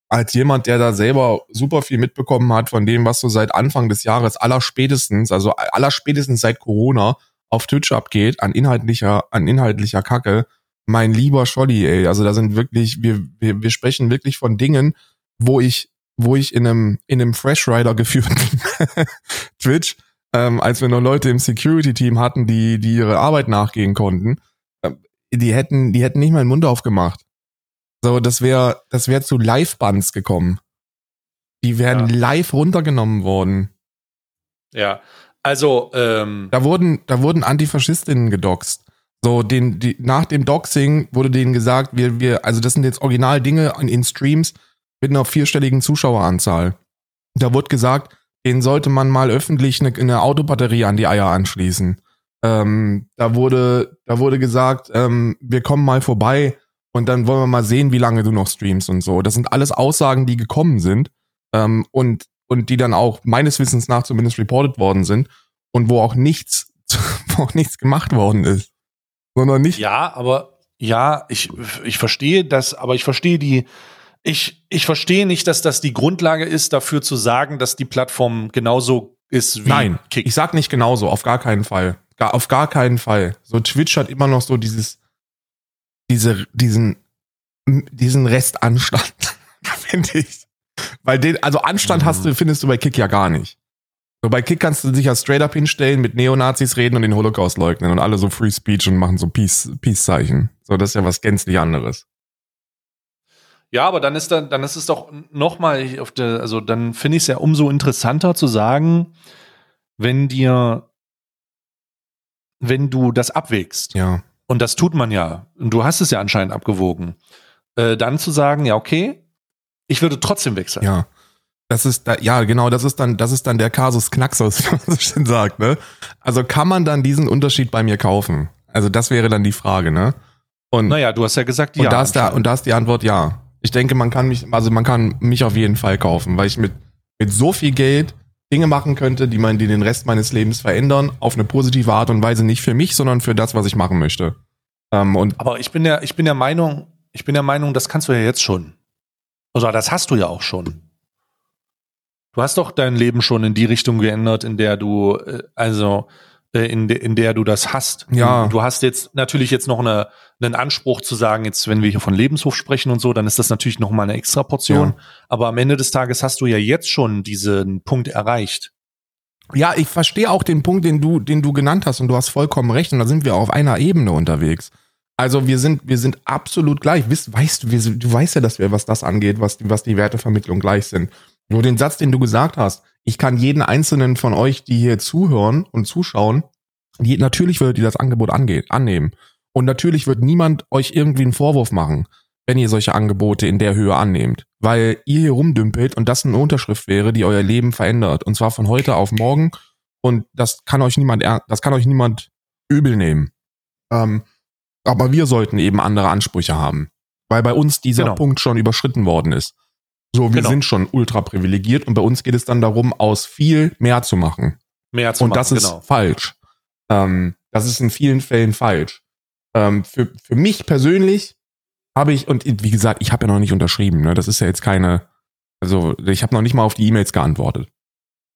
als jemand, der da selber super viel mitbekommen hat von dem, was so seit Anfang des Jahres allerspätestens, also allerspätestens seit Corona auf Twitch abgeht, an inhaltlicher, an inhaltlicher Kacke, mein lieber Scholli, ey, also da sind wirklich, wir, wir, wir sprechen wirklich von Dingen, wo ich wo ich in einem, in einem Fresh Rider geführten Twitch, ähm, als wir noch Leute im Security-Team hatten, die, die ihre Arbeit nachgehen konnten, äh, die hätten, die hätten nicht mal den Mund aufgemacht. So, das wäre, das wäre zu Live-Bands gekommen. Die wären ja. live runtergenommen worden. Ja, also, ähm, da wurden, da wurden Antifaschistinnen gedoxt. So, den, die, nach dem Doxing wurde denen gesagt, wir, wir, also das sind jetzt original Dinge in, in Streams, mit einer vierstelligen Zuschaueranzahl. Da wurde gesagt, den sollte man mal öffentlich eine, eine Autobatterie an die Eier anschließen. Ähm, da wurde, da wurde gesagt, ähm, wir kommen mal vorbei und dann wollen wir mal sehen, wie lange du noch streamst und so. Das sind alles Aussagen, die gekommen sind ähm, und und die dann auch meines Wissens nach zumindest reported worden sind und wo auch nichts, wo auch nichts gemacht worden ist, sondern nicht. Ja, aber Ja, ich, ich verstehe das, aber ich verstehe die, ich, ich verstehe nicht, dass das die Grundlage ist, dafür zu sagen, dass die Plattform genauso ist wie Nein, Kick. ich sag nicht genauso, auf gar keinen Fall. Gar, auf gar keinen Fall. So Twitch hat immer noch so dieses, diese, diesen, diesen Restanstand, finde ich. Weil den, also Anstand Mhm. hast du, findest du bei Kick ja gar nicht. So bei Kick kannst du dich ja straight up hinstellen, mit Neonazis reden und den Holocaust leugnen und alle so Free Speech und machen so Peace, Peace-Zeichen. So, das ist ja was gänzlich anderes. Ja, aber dann ist dann, dann ist es doch noch mal auf der, also dann finde ich es ja umso interessanter zu sagen, wenn dir, wenn du das abwägst, Ja. und das tut man ja, und du hast es ja anscheinend abgewogen, äh, dann zu sagen, ja, okay, ich würde trotzdem wechseln. Ja. Das ist da, ja, genau, das ist dann, das ist dann der Kasus Knaxus, wie man so schön sagt, ne? Also kann man dann diesen Unterschied bei mir kaufen? Also das wäre dann die Frage, ne? Und, Naja, du hast ja gesagt, und ja. da ist und da ist die Antwort ja. Ich denke, man kann mich, also man kann mich auf jeden Fall kaufen, weil ich mit, mit so viel Geld Dinge machen könnte, die man, die den Rest meines Lebens verändern, auf eine positive Art und Weise nicht für mich, sondern für das, was ich machen möchte. Ähm, und Aber ich bin der, ich bin der Meinung, ich bin der Meinung, das kannst du ja jetzt schon. Oder das hast du ja auch schon. Du hast doch dein Leben schon in die Richtung geändert, in der du, äh, also in, de, in der du das hast. Ja. Du, hast jetzt natürlich jetzt noch eine, einen Anspruch zu sagen, jetzt wenn wir hier von Lebenshof sprechen und so, dann ist das natürlich noch mal eine extra Portion. Ja. Aber am Ende des Tages hast du ja jetzt schon diesen Punkt erreicht. Ja, ich verstehe auch den Punkt, den du, den du genannt hast und du hast vollkommen recht und da sind wir auf einer Ebene unterwegs. Also wir sind, wir sind absolut gleich. Weißt, weißt du, wir, du weißt ja, dass wir, was das angeht, was, was die Wertevermittlung gleich sind. Nur den Satz, den du gesagt hast, ich kann jeden einzelnen von euch, die hier zuhören und zuschauen, die, natürlich würdet ihr das Angebot angeht, annehmen. Und natürlich wird niemand euch irgendwie einen Vorwurf machen, wenn ihr solche Angebote in der Höhe annehmt. Weil ihr hier rumdümpelt und das eine Unterschrift wäre, die euer Leben verändert. Und zwar von heute auf morgen. Und das kann euch niemand, das kann euch niemand übel nehmen. Ähm, aber wir sollten eben andere Ansprüche haben. Weil bei uns dieser Genau. Punkt schon überschritten worden ist. So, wir Genau. sind schon ultra privilegiert und bei uns geht es dann darum, aus viel mehr zu machen. Mehr zu Und machen, das ist genau. falsch. Ähm, das ist in vielen Fällen falsch. Ähm, für, für mich persönlich habe ich, und wie gesagt, ich habe ja noch nicht unterschrieben, ne? Das ist ja jetzt keine, also ich habe noch nicht mal auf die E-Mails geantwortet.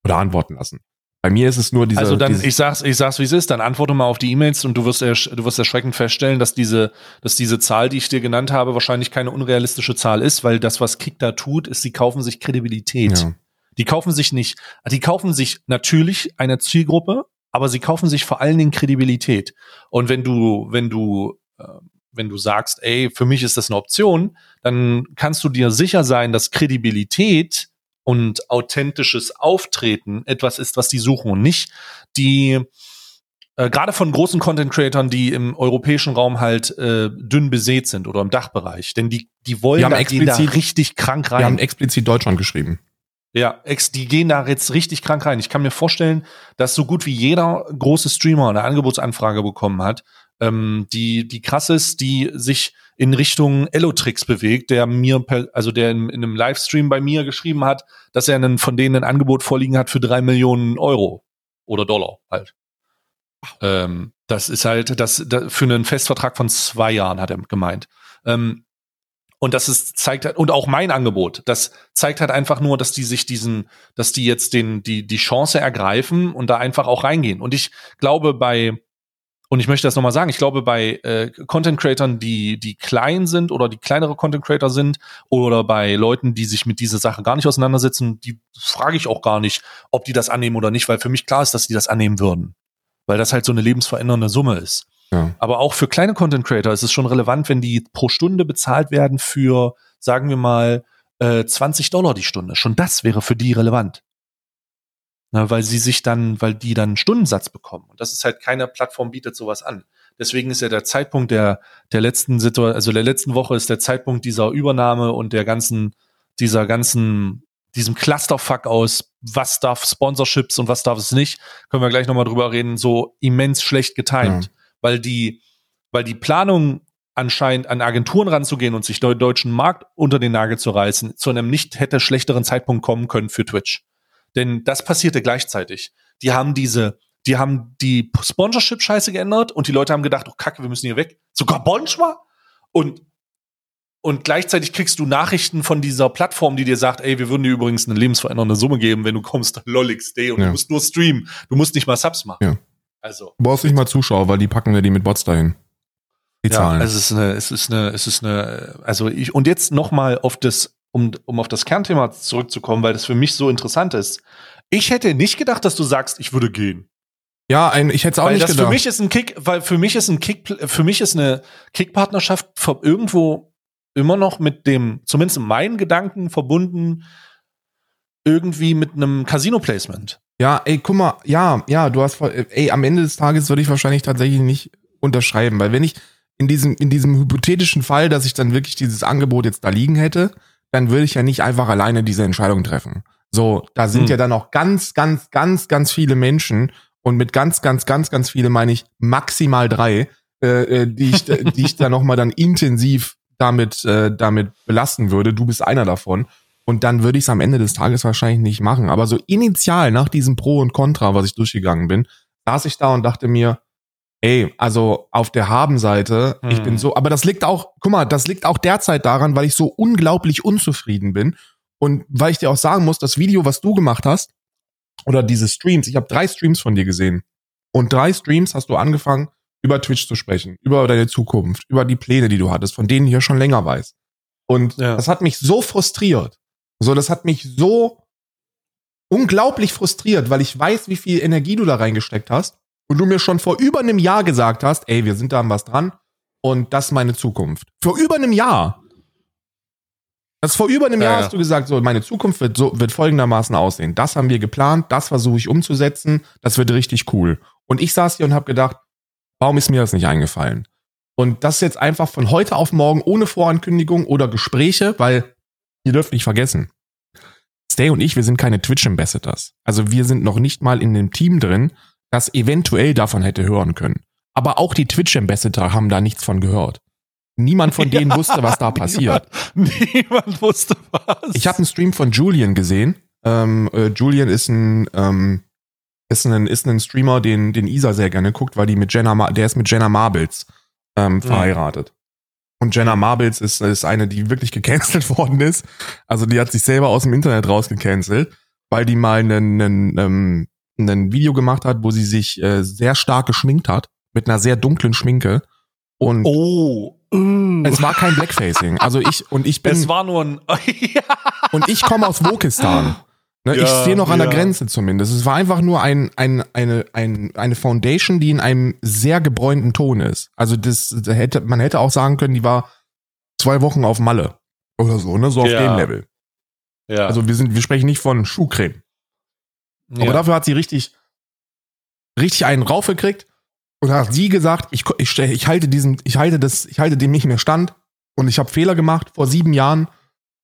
Oder antworten lassen. Bei mir ist es nur diese. Also dann, diese ich sag's, ich sag's, wie es ist, dann antworte mal auf die E-Mails und du wirst, du wirst erschreckend feststellen, dass diese, dass diese Zahl, die ich dir genannt habe, wahrscheinlich keine unrealistische Zahl ist, weil das, was Kick da tut, ist, sie kaufen sich Kredibilität. ja. Die kaufen sich nicht, die kaufen sich natürlich eine Zielgruppe, aber sie kaufen sich vor allen Dingen Kredibilität. Und wenn du, wenn du, äh, wenn du sagst, ey, für mich ist das eine Option, dann kannst du dir sicher sein, dass Kredibilität und authentisches Auftreten etwas ist, was die suchen und nicht die äh, gerade von großen Content Creatern, die im europäischen Raum halt äh, dünn besät sind oder im Dachbereich, denn die die wollen Die haben da, gehen da explizit- richtig krank rein. Wir haben explizit Deutschland geschrieben. Ja, ex, die gehen da jetzt richtig krank rein. Ich kann mir vorstellen, dass so gut wie jeder große Streamer eine Angebotsanfrage bekommen hat, ähm, die, die krass ist, die sich in Richtung Elotrix bewegt, der mir, also der in, in einem Livestream bei mir geschrieben hat, dass er einen, von denen ein Angebot vorliegen hat für drei Millionen Euro oder Dollar halt. Ähm, das ist halt, das, das für einen Festvertrag von zwei Jahren hat er gemeint. Ähm, und das ist, zeigt halt, und auch mein Angebot, das zeigt halt einfach nur, dass die sich diesen, dass die jetzt den, die, die Chance ergreifen und da einfach auch reingehen. Und ich glaube bei, und ich möchte das nochmal sagen, ich glaube bei äh, Content Creatern, die, die klein sind oder die kleinere Content Creator sind oder bei Leuten, die sich mit dieser Sache gar nicht auseinandersetzen, die frage ich auch gar nicht, ob die das annehmen oder nicht, weil für mich klar ist, dass die das annehmen würden. Weil das halt so eine lebensverändernde Summe ist. Ja. Aber auch für kleine Content Creator ist es schon relevant, wenn die pro Stunde bezahlt werden für, sagen wir mal, äh, 20 Dollar die Stunde. Schon das wäre für die relevant. Na, weil sie sich dann, weil die dann einen Stundensatz bekommen. Und das ist halt, keine Plattform bietet sowas an. Deswegen ist ja der Zeitpunkt der, der letzten Situation, also der letzten Woche ist der Zeitpunkt dieser Übernahme und der ganzen, dieser ganzen, diesem Clusterfuck aus, was darf Sponsorships und was darf es nicht, können wir gleich nochmal drüber reden, so immens schlecht getimt. Ja. Weil die, weil die Planung anscheinend an Agenturen ranzugehen und sich den deutschen Markt unter den Nagel zu reißen, zu einem nicht hätte schlechteren Zeitpunkt kommen können für Twitch. Denn das passierte gleichzeitig. Die haben diese, die haben die Sponsorship-Scheiße geändert und die Leute haben gedacht, oh Kacke, wir müssen hier weg. Sogar Bonchma? Und und gleichzeitig kriegst du Nachrichten von dieser Plattform, die dir sagt, ey, wir würden dir übrigens eine lebensverändernde Summe geben, wenn du kommst, lolixd und Ja. du musst nur streamen. Du musst nicht mal Subs machen. Ja. Also, Du brauchst nicht mal Zuschauer, weil die packen wir die mit Bots dahin. Die ja, Zahlen. es ist eine, es ist eine, es ist eine, also ich, und jetzt noch mal auf das, um, um auf das Kernthema zurückzukommen, weil das für mich so interessant ist. Ich hätte nicht gedacht, dass du sagst, ich würde gehen. ja, ein, ich hätte es auch weil nicht das gedacht. für mich ist ein Kick, weil für mich ist ein Kick, für mich ist eine Kickpartnerschaft irgendwo immer noch mit dem, zumindest in meinen Gedanken verbunden, irgendwie mit einem Casino-Placement. Ja, ey, guck mal, ja, ja, du hast voll, ey, am Ende des Tages würde ich wahrscheinlich tatsächlich nicht unterschreiben, weil wenn ich in diesem, in diesem hypothetischen Fall, dass ich dann wirklich dieses Angebot jetzt da liegen hätte, dann würde ich ja nicht einfach alleine diese Entscheidung treffen. So, da sind Hm. ja dann auch ganz, ganz, ganz, ganz viele Menschen und mit ganz, ganz, ganz, ganz viele meine ich maximal drei, äh, äh, die ich, die ich da nochmal dann intensiv damit, äh, damit belasten würde. Du bist einer davon. Und dann würde ich es am Ende des Tages wahrscheinlich nicht machen. Aber so initial nach diesem Pro und Contra, was ich durchgegangen bin, saß ich da und dachte mir, ey, also auf der Habenseite, ich Hm. bin so, aber das liegt auch, guck mal, das liegt auch derzeit daran, weil ich so unglaublich unzufrieden bin. Und weil ich dir auch sagen muss, das Video, was du gemacht hast, oder diese Streams, ich habe drei Streams von dir gesehen. Und drei Streams hast du angefangen, über Twitch zu sprechen, über deine Zukunft, über die Pläne, die du hattest, von denen ich ja schon länger weiß. Und Ja. das hat mich so frustriert. So, das hat mich so unglaublich frustriert, weil ich weiß, wie viel Energie du da reingesteckt hast. Und du mir schon vor über einem Jahr gesagt hast, ey, wir sind da an was dran und das ist meine Zukunft. Vor über einem Jahr. Das vor über einem Ja, Jahr ja. hast du gesagt, so, meine Zukunft wird so, wird folgendermaßen aussehen. Das haben wir geplant, das versuche ich umzusetzen, das wird richtig cool. Und ich saß hier und habe gedacht, warum ist mir das nicht eingefallen? Und das jetzt einfach von heute auf morgen ohne Vorankündigung oder Gespräche, weil ihr dürft nicht vergessen, Stay und ich, wir sind keine Twitch Ambassadors. Also wir sind noch nicht mal in dem Team drin, das eventuell davon hätte hören können. Aber auch die Twitch Ambassador haben da nichts von gehört. Niemand von denen Ja, wusste, was da passiert. Niemand, niemand wusste was. Ich habe einen Stream von Julian gesehen. Ähm, äh, Julian ist ein, ähm, ist ein ist ein Streamer, den den Isa sehr gerne guckt, weil die mit Jenna, der ist mit Jenna Marbles ähm, verheiratet. Und Jenna Marbles ist ist eine, die wirklich gecancelt worden ist. Also die hat sich selber aus dem Internet rausgecancelt, weil die mal einen, einen, ähm, ein Video gemacht hat, wo sie sich äh, sehr stark geschminkt hat mit einer sehr dunklen Schminke. Und oh. Uh. es war kein Blackfacing. Also ich und ich bin Es war nur ein. und ich komme aus Wokistan. Ne, ich Ja, stehe noch an der ja. Grenze zumindest. Es war einfach nur ein, ein, eine, ein, eine Foundation, die in einem sehr gebräunten Ton ist. Also das da hätte, man hätte auch sagen können, die war zwei Wochen auf Malle oder so, ne? So auf Ja. dem Level. ja. Also wir sind, wir sprechen nicht von Schuhcreme. Ja. Aber dafür hat sie richtig, richtig einen raufgekriegt und hat sie gesagt, ich, ich, ich halte diesen, ich halte das, ich halte dem nicht mehr stand und ich habe Fehler gemacht vor sieben Jahren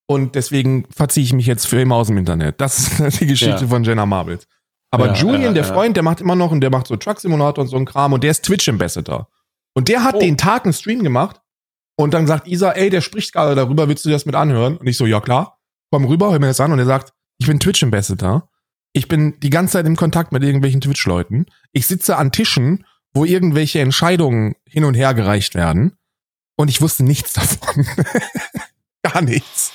und deswegen verziehe ich mich jetzt für immer aus dem Internet. Das ist die Geschichte Ja. von Jenna Marbles. Aber Ja, Julian, der. Freund, der macht immer noch und der macht so Truck Simulator und so ein Kram und der ist Twitch Ambassador. Und der hat Oh. den Tag einen Stream gemacht und dann sagt Isa, ey, der spricht gerade darüber, willst du das mit anhören? Und ich so, ja klar, komm rüber, hör mir das an und er sagt, ich bin Twitch Ambassador. Ich bin die ganze Zeit im Kontakt mit irgendwelchen Twitch-Leuten. Ich sitze an Tischen, wo irgendwelche Entscheidungen hin und her gereicht werden. Und ich wusste nichts davon. Gar nichts.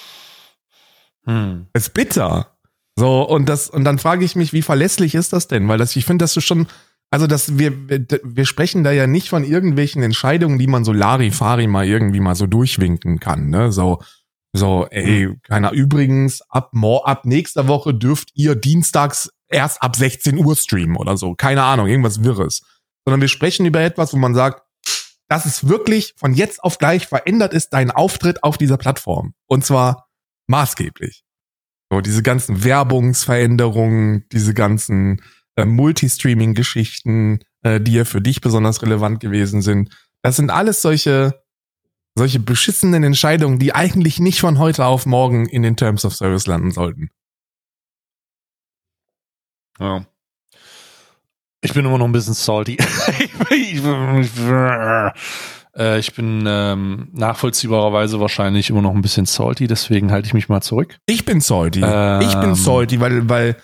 Hm. Es ist bitter. So, und das, und dann frage ich mich, wie verlässlich ist das denn? Weil das, ich finde, das ist schon, also das, wir, wir wir sprechen da ja nicht von irgendwelchen Entscheidungen, die man so Larifari mal irgendwie mal so durchwinken kann, ne? So, so, ey, keiner, übrigens, ab, ab nächster Woche dürft ihr dienstags erst ab 16 Uhr streamen oder so. Keine Ahnung, irgendwas Wirres. Sondern wir sprechen über etwas, wo man sagt, das ist wirklich von jetzt auf gleich verändert ist dein Auftritt auf dieser Plattform. Und zwar maßgeblich. So, diese ganzen Werbungsveränderungen, diese ganzen äh, Multistreaming-Geschichten, äh, die ja für dich besonders relevant gewesen sind. Das sind alles solche, solche beschissenen Entscheidungen, die eigentlich nicht von heute auf morgen in den Terms of Service landen sollten. Ja. Ich bin immer noch ein bisschen salty. ich bin, äh, ich bin ähm, nachvollziehbarerweise wahrscheinlich immer noch ein bisschen salty, deswegen halte ich mich mal zurück. Ich bin salty. Ähm. ich bin salty, weil, weil,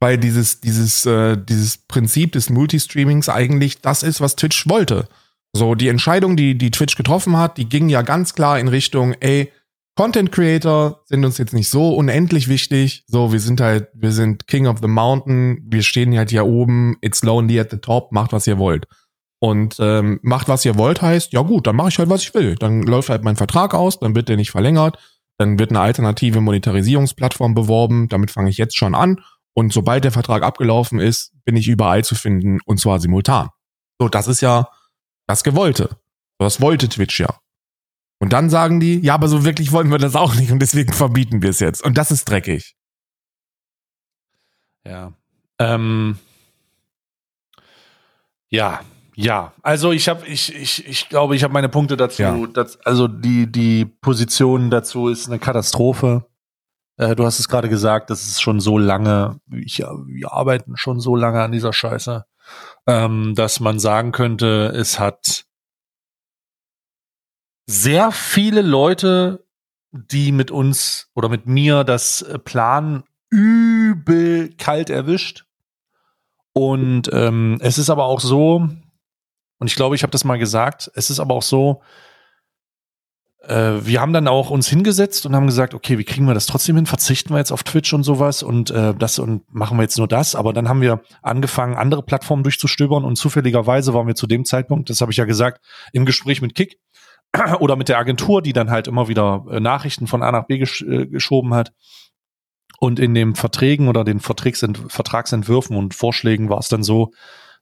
weil dieses, dieses, äh, dieses Prinzip des Multistreamings eigentlich das ist, was Twitch wollte. So, die Entscheidung, die, die Twitch getroffen hat, die ging ja ganz klar in Richtung, ey, Content Creator sind uns jetzt nicht so unendlich wichtig. So, wir sind halt, wir sind King of the Mountain, wir stehen halt hier oben, it's lonely at the top, macht was ihr wollt. Und ähm, macht was ihr wollt heißt, ja gut, dann mache ich halt, was ich will. Dann läuft halt mein Vertrag aus, dann wird der nicht verlängert, dann wird eine alternative Monetarisierungsplattform beworben, damit fange ich jetzt schon an. Und sobald der Vertrag abgelaufen ist, bin ich überall zu finden und zwar simultan. So, das ist ja das Gewollte. Das wollte Twitch ja. Und dann sagen die, ja, aber so wirklich wollen wir das auch nicht und deswegen verbieten wir es jetzt. Und das ist dreckig. Ja. Ähm, ja, ja. Also ich habe, ich, ich, ich glaube, ich habe meine Punkte dazu. Ja. Das, also die, die Position dazu ist eine Katastrophe. Äh, du hast es gerade gesagt, das ist schon so lange, ich, wir arbeiten schon so lange an dieser Scheiße ähm, dass man sagen könnte, es hat sehr viele Leute, die mit uns oder mit mir das Plan übel kalt erwischt. Und ähm, es ist aber auch so, und ich glaube, ich habe das mal gesagt, es ist aber auch so, äh, wir haben dann auch uns hingesetzt und haben gesagt, okay, wie kriegen wir das trotzdem hin? Verzichten wir jetzt auf Twitch und sowas und äh, das und machen wir jetzt nur das. Aber dann haben wir angefangen, andere Plattformen durchzustöbern und zufälligerweise waren wir zu dem Zeitpunkt, das habe ich ja gesagt, im Gespräch mit Kick oder mit der Agentur, die dann halt immer wieder äh, Nachrichten von A nach B gesch äh, geschoben hat. Und in den Verträgen oder den Vertragsent Vertragsentwürfen und Vorschlägen war es dann so,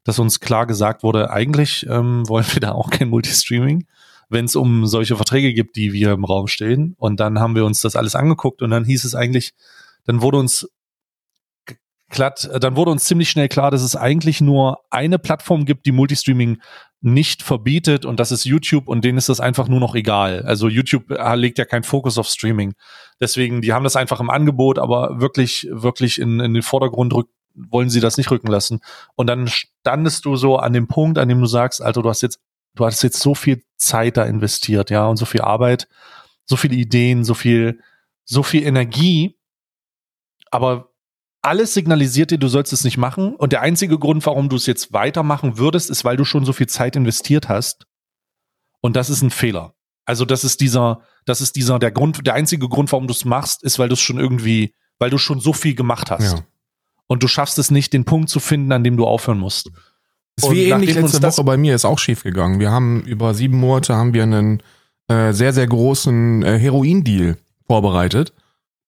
dass uns klar gesagt wurde, eigentlich ähm, wollen wir da auch kein Multistreaming wenn es um solche Verträge gibt, die wir im Raum stehen. Und dann haben wir uns das alles angeguckt und dann hieß es eigentlich, dann wurde uns glatt, dann wurde uns ziemlich schnell klar, dass es eigentlich nur eine Plattform gibt, die Multistreaming nicht verbietet und das ist YouTube und denen ist das einfach nur noch egal. Also YouTube äh, legt ja keinen Fokus auf Streaming. Deswegen, die haben das einfach im Angebot, aber wirklich, wirklich in, in den Vordergrund rück, wollen sie das nicht rücken lassen. Und dann standest du so an dem Punkt, an dem du sagst, Alter, du hast jetzt du hast jetzt so viel Zeit da investiert, ja, und so viel Arbeit, so viele Ideen, so viel, so viel Energie, aber alles signalisiert dir, du sollst es nicht machen. Und der einzige Grund, warum du es jetzt weitermachen würdest, ist, weil du schon so viel Zeit investiert hast. Und das ist ein Fehler. Also das ist dieser, das ist dieser, der Grund, der einzige Grund, warum du es machst, ist, weil du es schon irgendwie, weil du schon so viel gemacht hast. Ja. Und du schaffst es nicht, den Punkt zu finden, an dem du aufhören musst. Ist wie ähnlich letzte Woche bei mir, ist auch schief gegangen. Wir haben über sieben Monate haben wir einen äh, sehr, sehr großen äh, Heroin-Deal vorbereitet.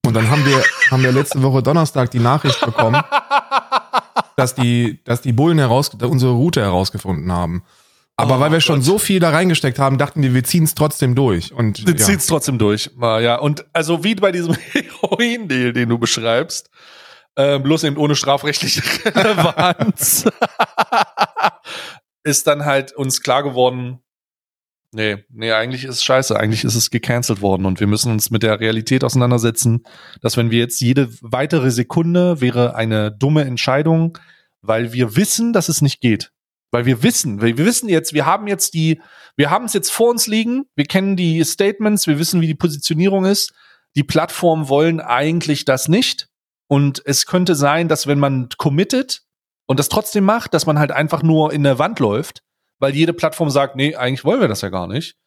Und dann haben wir, haben wir letzte Woche Donnerstag die Nachricht bekommen, dass die, dass die Bullen heraus, unsere Route herausgefunden haben. Aber oh, weil wir Gott. schon so viel da reingesteckt haben, dachten wir, wir ziehen es trotzdem durch. Und wir ja. ziehen es trotzdem durch. Ja, und also wie bei diesem Heroin-Deal, den du beschreibst, äh, bloß eben ohne strafrechtliche Relevanz, ist dann halt uns klar geworden, nee, nee, eigentlich ist es scheiße, eigentlich ist es gecancelt worden und wir müssen uns mit der Realität auseinandersetzen, dass wenn wir jetzt jede weitere Sekunde wäre eine dumme Entscheidung, weil wir wissen, dass es nicht geht. Weil wir wissen, wir wissen jetzt, wir haben jetzt die, wir haben es jetzt vor uns liegen, wir kennen die Statements, wir wissen, wie die Positionierung ist. Die Plattformen wollen eigentlich das nicht. Und es könnte sein, dass wenn man committet und das trotzdem macht, dass man halt einfach nur in der Wand läuft, weil jede Plattform sagt, nee, eigentlich wollen wir das ja gar nicht.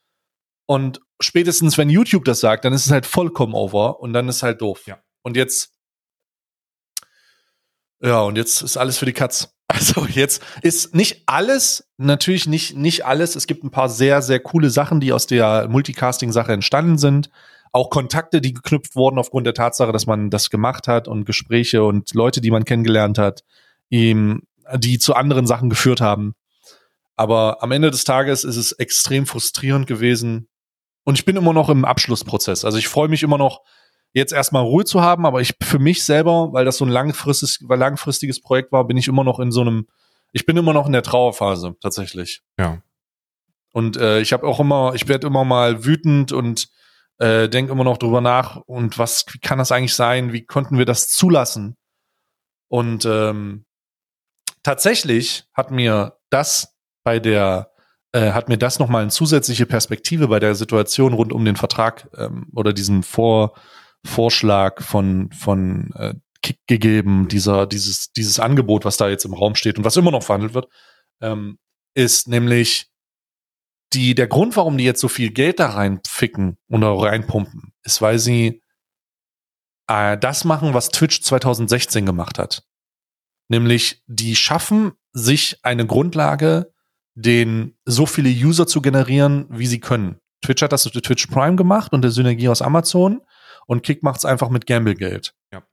Und spätestens, wenn YouTube das sagt, dann ist es halt vollkommen over und dann ist halt doof. Ja. Und jetzt, ja, und jetzt ist alles für die Katz. Also jetzt ist nicht alles, natürlich nicht, nicht alles. Es gibt ein paar sehr, sehr coole Sachen, die aus der Multicasting-Sache entstanden sind auch Kontakte, die geknüpft wurden aufgrund der Tatsache, dass man das gemacht hat und Gespräche und Leute, die man kennengelernt hat, ihm, die zu anderen Sachen geführt haben. Aber am Ende des Tages ist es extrem frustrierend gewesen. Und ich bin immer noch im Abschlussprozess. Also ich freue mich immer noch, jetzt erstmal Ruhe zu haben, aber ich für mich selber, weil das so ein langfristiges, weil langfristiges Projekt war, bin ich immer noch in so einem, ich bin immer noch in der Trauerphase tatsächlich. Ja. Und äh, ich habe auch immer, ich werde immer mal wütend und äh, denke immer noch drüber nach und was wie kann das eigentlich sein? Wie konnten wir das zulassen? Und ähm, tatsächlich hat mir das bei der äh, hat mir das nochmal eine zusätzliche Perspektive bei der Situation rund um den Vertrag ähm, oder diesen Vor Vorschlag von von äh, Kick gegeben, dieser dieses dieses Angebot, was da jetzt im Raum steht und was immer noch verhandelt wird, ähm, ist nämlich die, der Grund, warum die jetzt so viel Geld da reinficken oder reinpumpen, ist, weil sie äh, das machen, was Twitch 2016 gemacht hat. Nämlich, die schaffen sich eine Grundlage, den so viele User zu generieren, wie sie können. Twitch hat das mit Twitch Prime gemacht und der Synergie aus Amazon und Kick macht es einfach mit Gamble-Geld. Ja.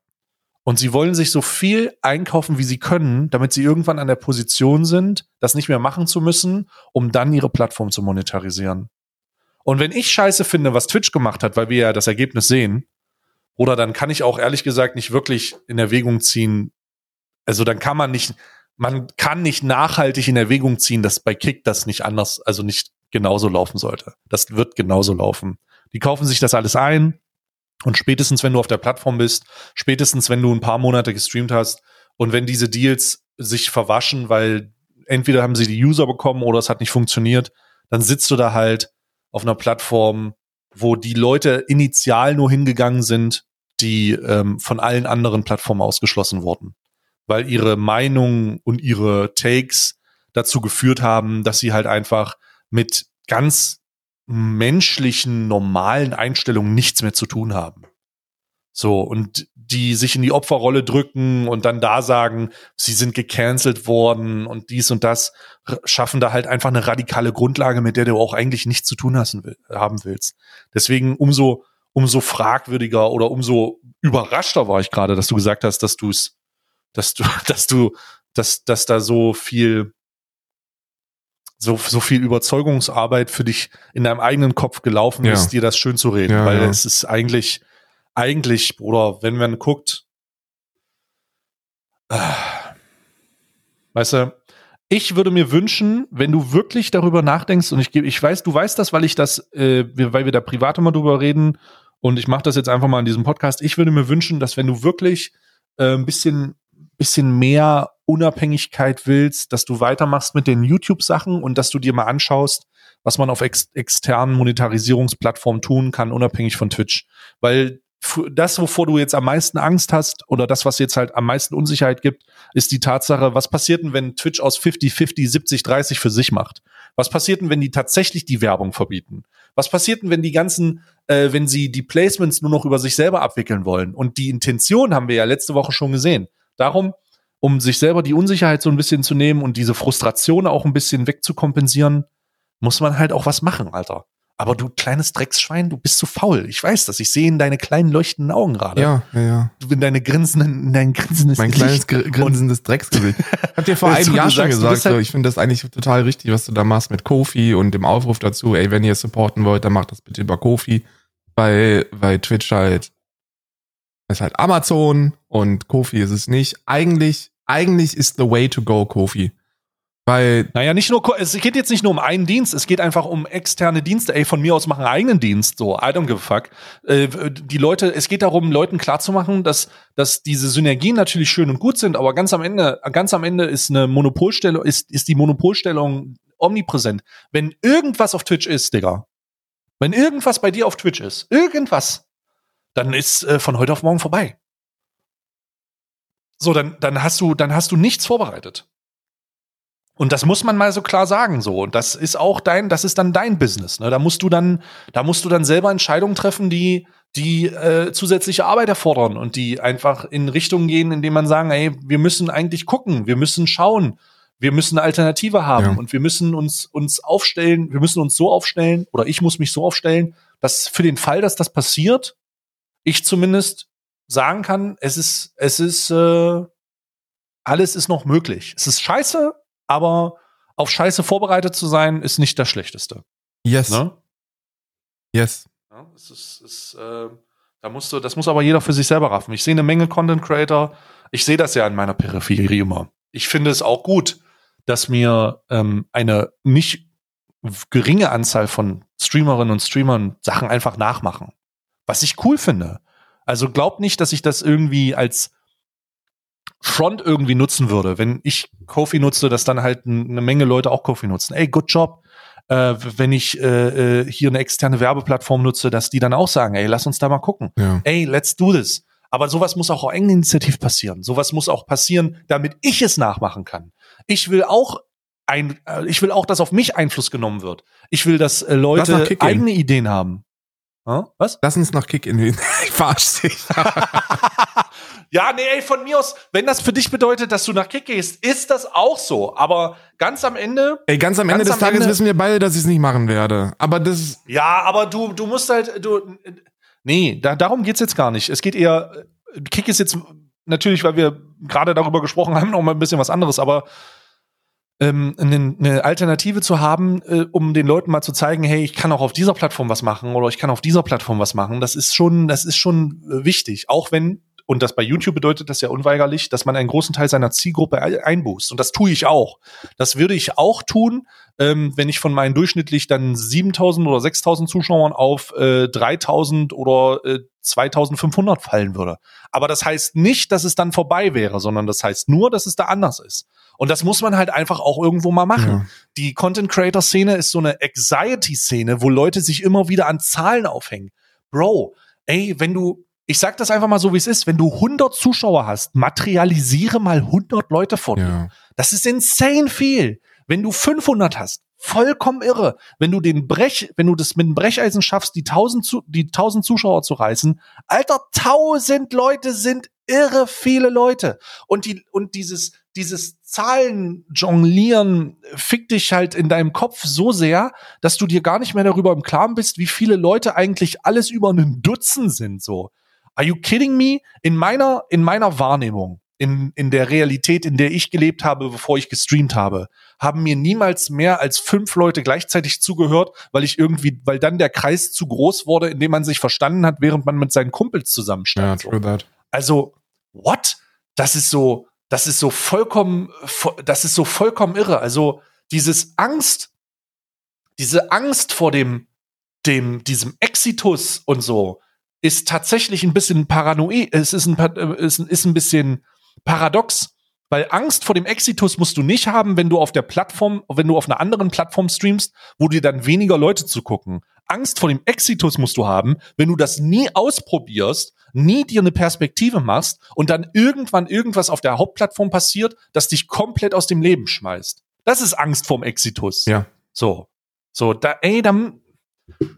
Und sie wollen sich so viel einkaufen, wie sie können, damit sie irgendwann an der Position sind, das nicht mehr machen zu müssen, um dann ihre Plattform zu monetarisieren. Und wenn ich scheiße finde, was Twitch gemacht hat, weil wir ja das Ergebnis sehen, oder dann kann ich auch ehrlich gesagt nicht wirklich in Erwägung ziehen, also dann kann man nicht, man kann nicht nachhaltig in Erwägung ziehen, dass bei Kick das nicht anders, also nicht genauso laufen sollte. Das wird genauso laufen. Die kaufen sich das alles ein und spätestens, wenn du auf der Plattform bist, spätestens, wenn du ein paar Monate gestreamt hast und wenn diese Deals sich verwaschen, weil entweder haben sie die User bekommen oder es hat nicht funktioniert, dann sitzt du da halt auf einer Plattform, wo die Leute initial nur hingegangen sind, die ähm, von allen anderen Plattformen ausgeschlossen wurden, weil ihre Meinungen und ihre Takes dazu geführt haben, dass sie halt einfach mit ganz menschlichen, normalen Einstellungen nichts mehr zu tun haben. So, und die sich in die Opferrolle drücken und dann da sagen, sie sind gecancelt worden und dies und das, schaffen da halt einfach eine radikale Grundlage, mit der du auch eigentlich nichts zu tun hast, haben willst. Deswegen umso, umso fragwürdiger oder umso überraschter war ich gerade, dass du gesagt hast, dass du es, dass du, dass du, dass, dass da so viel so, so viel Überzeugungsarbeit für dich in deinem eigenen Kopf gelaufen Ja. ist, dir das schön zu reden. Ja, weil ja. es ist eigentlich, eigentlich, Bruder, wenn man guckt, äh, weißt du, ich würde mir wünschen, wenn du wirklich darüber nachdenkst, und ich gebe, ich weiß, du weißt das, weil ich das, äh, wir- weil wir da privat immer drüber reden, und ich mache das jetzt einfach mal in diesem Podcast. Ich würde mir wünschen, dass wenn du wirklich äh, ein bisschen, bisschen mehr Unabhängigkeit willst, dass du weitermachst mit den YouTube-Sachen und dass du dir mal anschaust, was man auf ex externen Monetarisierungsplattformen tun kann, unabhängig von Twitch. Weil das, wovor du jetzt am meisten Angst hast oder das, was jetzt halt am meisten Unsicherheit gibt, ist die Tatsache, was passiert denn, wenn Twitch aus 50-50, 70-30 für sich macht? Was passiert denn, wenn die tatsächlich die Werbung verbieten? Was passiert denn, wenn die ganzen, äh, wenn sie die Placements nur noch über sich selber abwickeln wollen? Und die Intention haben wir ja letzte Woche schon gesehen. Darum, um sich selber die Unsicherheit so ein bisschen zu nehmen und diese Frustration auch ein bisschen wegzukompensieren, muss man halt auch was machen, Alter. Aber du kleines Drecksschwein, du bist zu faul. Ich weiß das. Ich sehe in deine kleinen leuchtenden Augen gerade. Ja, ja, ja. Du in deine grinsenden, in dein grinsendes Mein Gesicht. kleines gr- grinsendes Drecksgesicht. Hab dir vor einem so, Jahr schon gesagt, bist halt- so, ich finde das eigentlich total richtig, was du da machst mit Kofi und dem Aufruf dazu, ey, wenn ihr supporten wollt, dann macht das bitte über Kofi, weil, weil Twitch halt ist halt Amazon und Kofi ist es nicht. Eigentlich, eigentlich ist the way to go Kofi. Weil, Naja, nicht nur, es geht jetzt nicht nur um einen Dienst, es geht einfach um externe Dienste. Ey, von mir aus machen eigenen Dienst, so, I don't give a fuck. Äh, die Leute, es geht darum, Leuten klarzumachen, dass, dass diese Synergien natürlich schön und gut sind, aber ganz am Ende, ganz am Ende ist eine Monopolstellung, ist, ist die Monopolstellung omnipräsent. Wenn irgendwas auf Twitch ist, Digga, wenn irgendwas bei dir auf Twitch ist, irgendwas, dann ist äh, von heute auf morgen vorbei. So, dann, dann hast du, dann hast du nichts vorbereitet. Und das muss man mal so klar sagen, so. Und das ist auch dein, das ist dann dein Business. Ne? Da musst du dann, da musst du dann selber Entscheidungen treffen, die, die äh, zusätzliche Arbeit erfordern und die einfach in Richtungen gehen, indem man sagen, ey, wir müssen eigentlich gucken, wir müssen schauen, wir müssen eine Alternative haben Ja. und wir müssen uns, uns aufstellen, wir müssen uns so aufstellen, oder ich muss mich so aufstellen, dass für den Fall, dass das passiert, ich zumindest sagen kann, es ist, es ist, äh, alles ist noch möglich. Es ist scheiße, aber auf Scheiße vorbereitet zu sein, ist nicht das Schlechteste. yes, Ne? yes. Ja, es ist, es, äh, da musst du, das muss aber jeder für sich selber raffen. Ich sehe eine Menge Content Creator. Ich sehe das ja in meiner Peripherie immer. Ich finde es auch gut, dass mir ähm, eine nicht geringe Anzahl von Streamerinnen und Streamern Sachen einfach nachmachen. Was ich cool finde. Also glaubt nicht, dass ich das irgendwie als Front irgendwie nutzen würde. Wenn ich Kofi nutze, dass dann halt eine Menge Leute auch Kofi nutzen. Ey, good job. Äh, wenn ich äh, äh, hier eine externe Werbeplattform nutze, dass die dann auch sagen, ey, lass uns da mal gucken. Ja. Ey, let's do this. Aber sowas muss auch eigeninitiativ passieren. Sowas muss auch passieren, damit ich es nachmachen kann. Ich will auch ein, äh, ich will auch, dass auf mich Einfluss genommen wird. Ich will, dass äh, Leute eigene Ideen haben. Hä? Was? Lass uns nach Kick in den. Ich verarsch dich. Ja, nee, ey, von mir aus, wenn das für dich bedeutet, dass du nach Kick gehst, ist das auch so. Aber ganz am Ende, Ey, ganz am Ende Ganz des am Tages Ende- wissen wir beide, dass ich es nicht machen werde. Aber das. ja, aber du, du musst halt, du, nee, da, darum geht's jetzt gar nicht. Es geht eher, Kick ist jetzt natürlich, weil wir gerade darüber gesprochen haben, noch mal ein bisschen was anderes, aber ähm, eine, eine Alternative zu haben, äh, um den Leuten mal zu zeigen, hey, ich kann auch auf dieser Plattform was machen oder ich kann auf dieser Plattform was machen, das ist schon, das ist schon äh, wichtig. Auch wenn, und das bei YouTube bedeutet das ja unweigerlich, dass man einen großen Teil seiner Zielgruppe ei- einbußt. Und das tue ich auch. Das würde ich auch tun, ähm, wenn ich von meinen durchschnittlich dann 7000 oder 6000 Zuschauern auf äh, 3000 oder äh, 2500 fallen würde. Aber das heißt nicht, dass es dann vorbei wäre, sondern das heißt nur, dass es da anders ist. Und das muss man halt einfach auch irgendwo mal machen. Ja. Die Content Creator Szene ist so eine Anxiety Szene, wo Leute sich immer wieder an Zahlen aufhängen. Bro, ey, wenn du, ich sag das einfach mal so, wie es ist, wenn du 100 Zuschauer hast, materialisiere mal 100 Leute vor dir. Ja. Das ist insane viel. Wenn du 500 hast, vollkommen irre. Wenn du den Brech, wenn du das mit dem Brecheisen schaffst, die 1000 zu, die 1000 Zuschauer zu reißen, alter, 1000 Leute sind irre viele Leute. Und die, und dieses, dieses Zahlen-Jonglieren fickt dich halt in deinem Kopf so sehr, dass du dir gar nicht mehr darüber im Klaren bist, wie viele Leute eigentlich alles über einen Dutzend sind, so. Are you kidding me? In meiner, in meiner Wahrnehmung, in, in der Realität, in der ich gelebt habe, bevor ich gestreamt habe, haben mir niemals mehr als fünf Leute gleichzeitig zugehört, weil ich irgendwie, weil dann der Kreis zu groß wurde, in dem man sich verstanden hat, während man mit seinen Kumpels zusammenstand. that. Also, what? Das ist so, das ist so vollkommen, vo- das ist so vollkommen irre. Also, dieses Angst, diese Angst vor dem, dem, diesem Exitus und so, ist tatsächlich ein bisschen paranoid, es ist ein, pa- äh, ist, ein- ist ein bisschen paradox, weil Angst vor dem Exitus musst du nicht haben, wenn du auf der Plattform, wenn du auf einer anderen Plattform streamst, wo dir dann weniger Leute zu gucken. Angst vor dem Exitus musst du haben, wenn du das nie ausprobierst, nie dir eine Perspektive machst und dann irgendwann irgendwas auf der Hauptplattform passiert, das dich komplett aus dem Leben schmeißt. Das ist Angst vorm Exitus. Ja. So. So, da, ey, dann,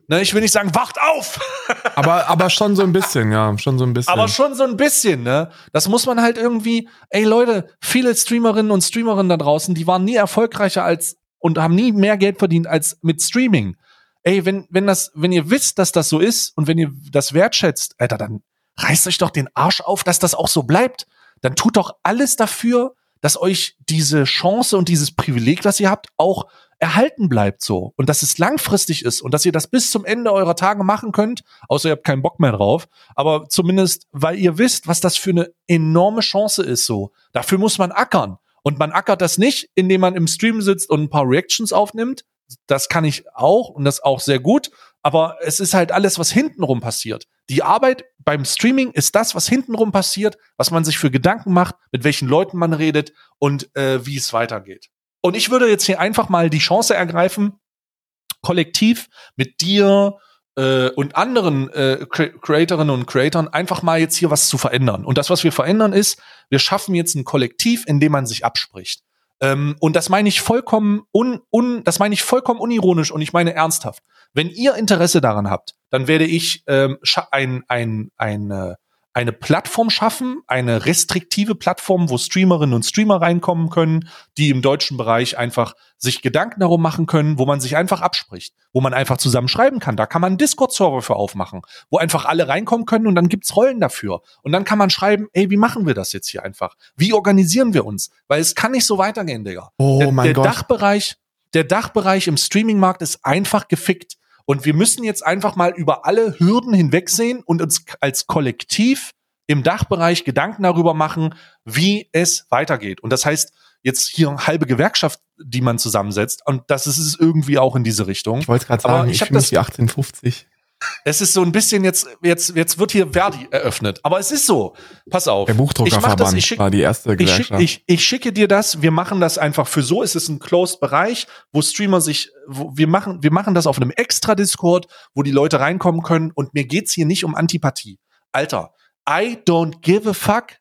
ne, ich will nicht sagen, wacht auf! Aber, aber schon so ein bisschen, ja, schon so ein bisschen. Aber schon so ein bisschen, ne? Das muss man halt irgendwie, ey Leute, viele Streamerinnen und Streamerinnen da draußen, die waren nie erfolgreicher als und haben nie mehr Geld verdient als mit Streaming. Ey, wenn, wenn das, wenn ihr wisst, dass das so ist und wenn ihr das wertschätzt, Alter, dann reißt euch doch den Arsch auf, dass das auch so bleibt. Dann tut doch alles dafür, dass euch diese Chance und dieses Privileg, das ihr habt, auch erhalten bleibt so und dass es langfristig ist und dass ihr das bis zum Ende eurer Tage machen könnt, außer ihr habt keinen Bock mehr drauf, aber zumindest, weil ihr wisst, was das für eine enorme Chance ist so. Dafür muss man ackern und man ackert das nicht, indem man im Stream sitzt und ein paar Reactions aufnimmt. Das kann ich auch und das auch sehr gut, aber es ist halt alles, was hintenrum passiert. Die Arbeit beim Streaming ist das, was hintenrum passiert, was man sich für Gedanken macht, mit welchen Leuten man redet und äh, wie es weitergeht. Und ich würde jetzt hier einfach mal die Chance ergreifen, kollektiv mit dir äh, und anderen äh, Cre- Creatorinnen und Creatoren einfach mal jetzt hier was zu verändern. Und das, was wir verändern, ist, wir schaffen jetzt ein Kollektiv, in dem man sich abspricht. Ähm, und das meine ich vollkommen un, un, das meine ich vollkommen unironisch und ich meine ernsthaft. Wenn ihr Interesse daran habt, dann werde ich ähm, scha- ein, ein, eine, eine Plattform schaffen, eine restriktive Plattform, wo Streamerinnen und Streamer reinkommen können, die im deutschen Bereich einfach sich Gedanken darum machen können, wo man sich einfach abspricht, wo man einfach zusammen schreiben kann. Da kann man einen Discord-Server für aufmachen, wo einfach alle reinkommen können und dann gibt's Rollen dafür. Und dann kann man schreiben, ey, wie machen wir das jetzt hier einfach? Wie organisieren wir uns? Weil es kann nicht so weitergehen, Digga. Oh der, mein der Gott. Dachbereich, der Dachbereich im Streaming-Markt ist einfach gefickt. Und wir müssen jetzt einfach mal über alle Hürden hinwegsehen und uns als Kollektiv im Dachbereich Gedanken darüber machen, wie es weitergeht. Und das heißt, jetzt hier eine halbe Gewerkschaft, die man zusammensetzt. Und das ist es irgendwie auch in diese Richtung. ich wollte gerade Aber sagen, ich ich, hab fühle mich das- wie 1850. Es ist so ein bisschen jetzt, jetzt, jetzt wird hier Verdi eröffnet. Aber es ist so. Pass auf. Der Ich das, Buchdruckerverband ich schick, war die erste ich, schick, Gewerkschaft. ich, ich schicke dir das. Wir machen das einfach für so. Es ist ein closed Bereich, wo Streamer sich, wo wir machen, wir machen das auf einem extra Discord, wo die Leute reinkommen können. Und mir geht's hier nicht um Antipathie. Alter, I don't give a fuck,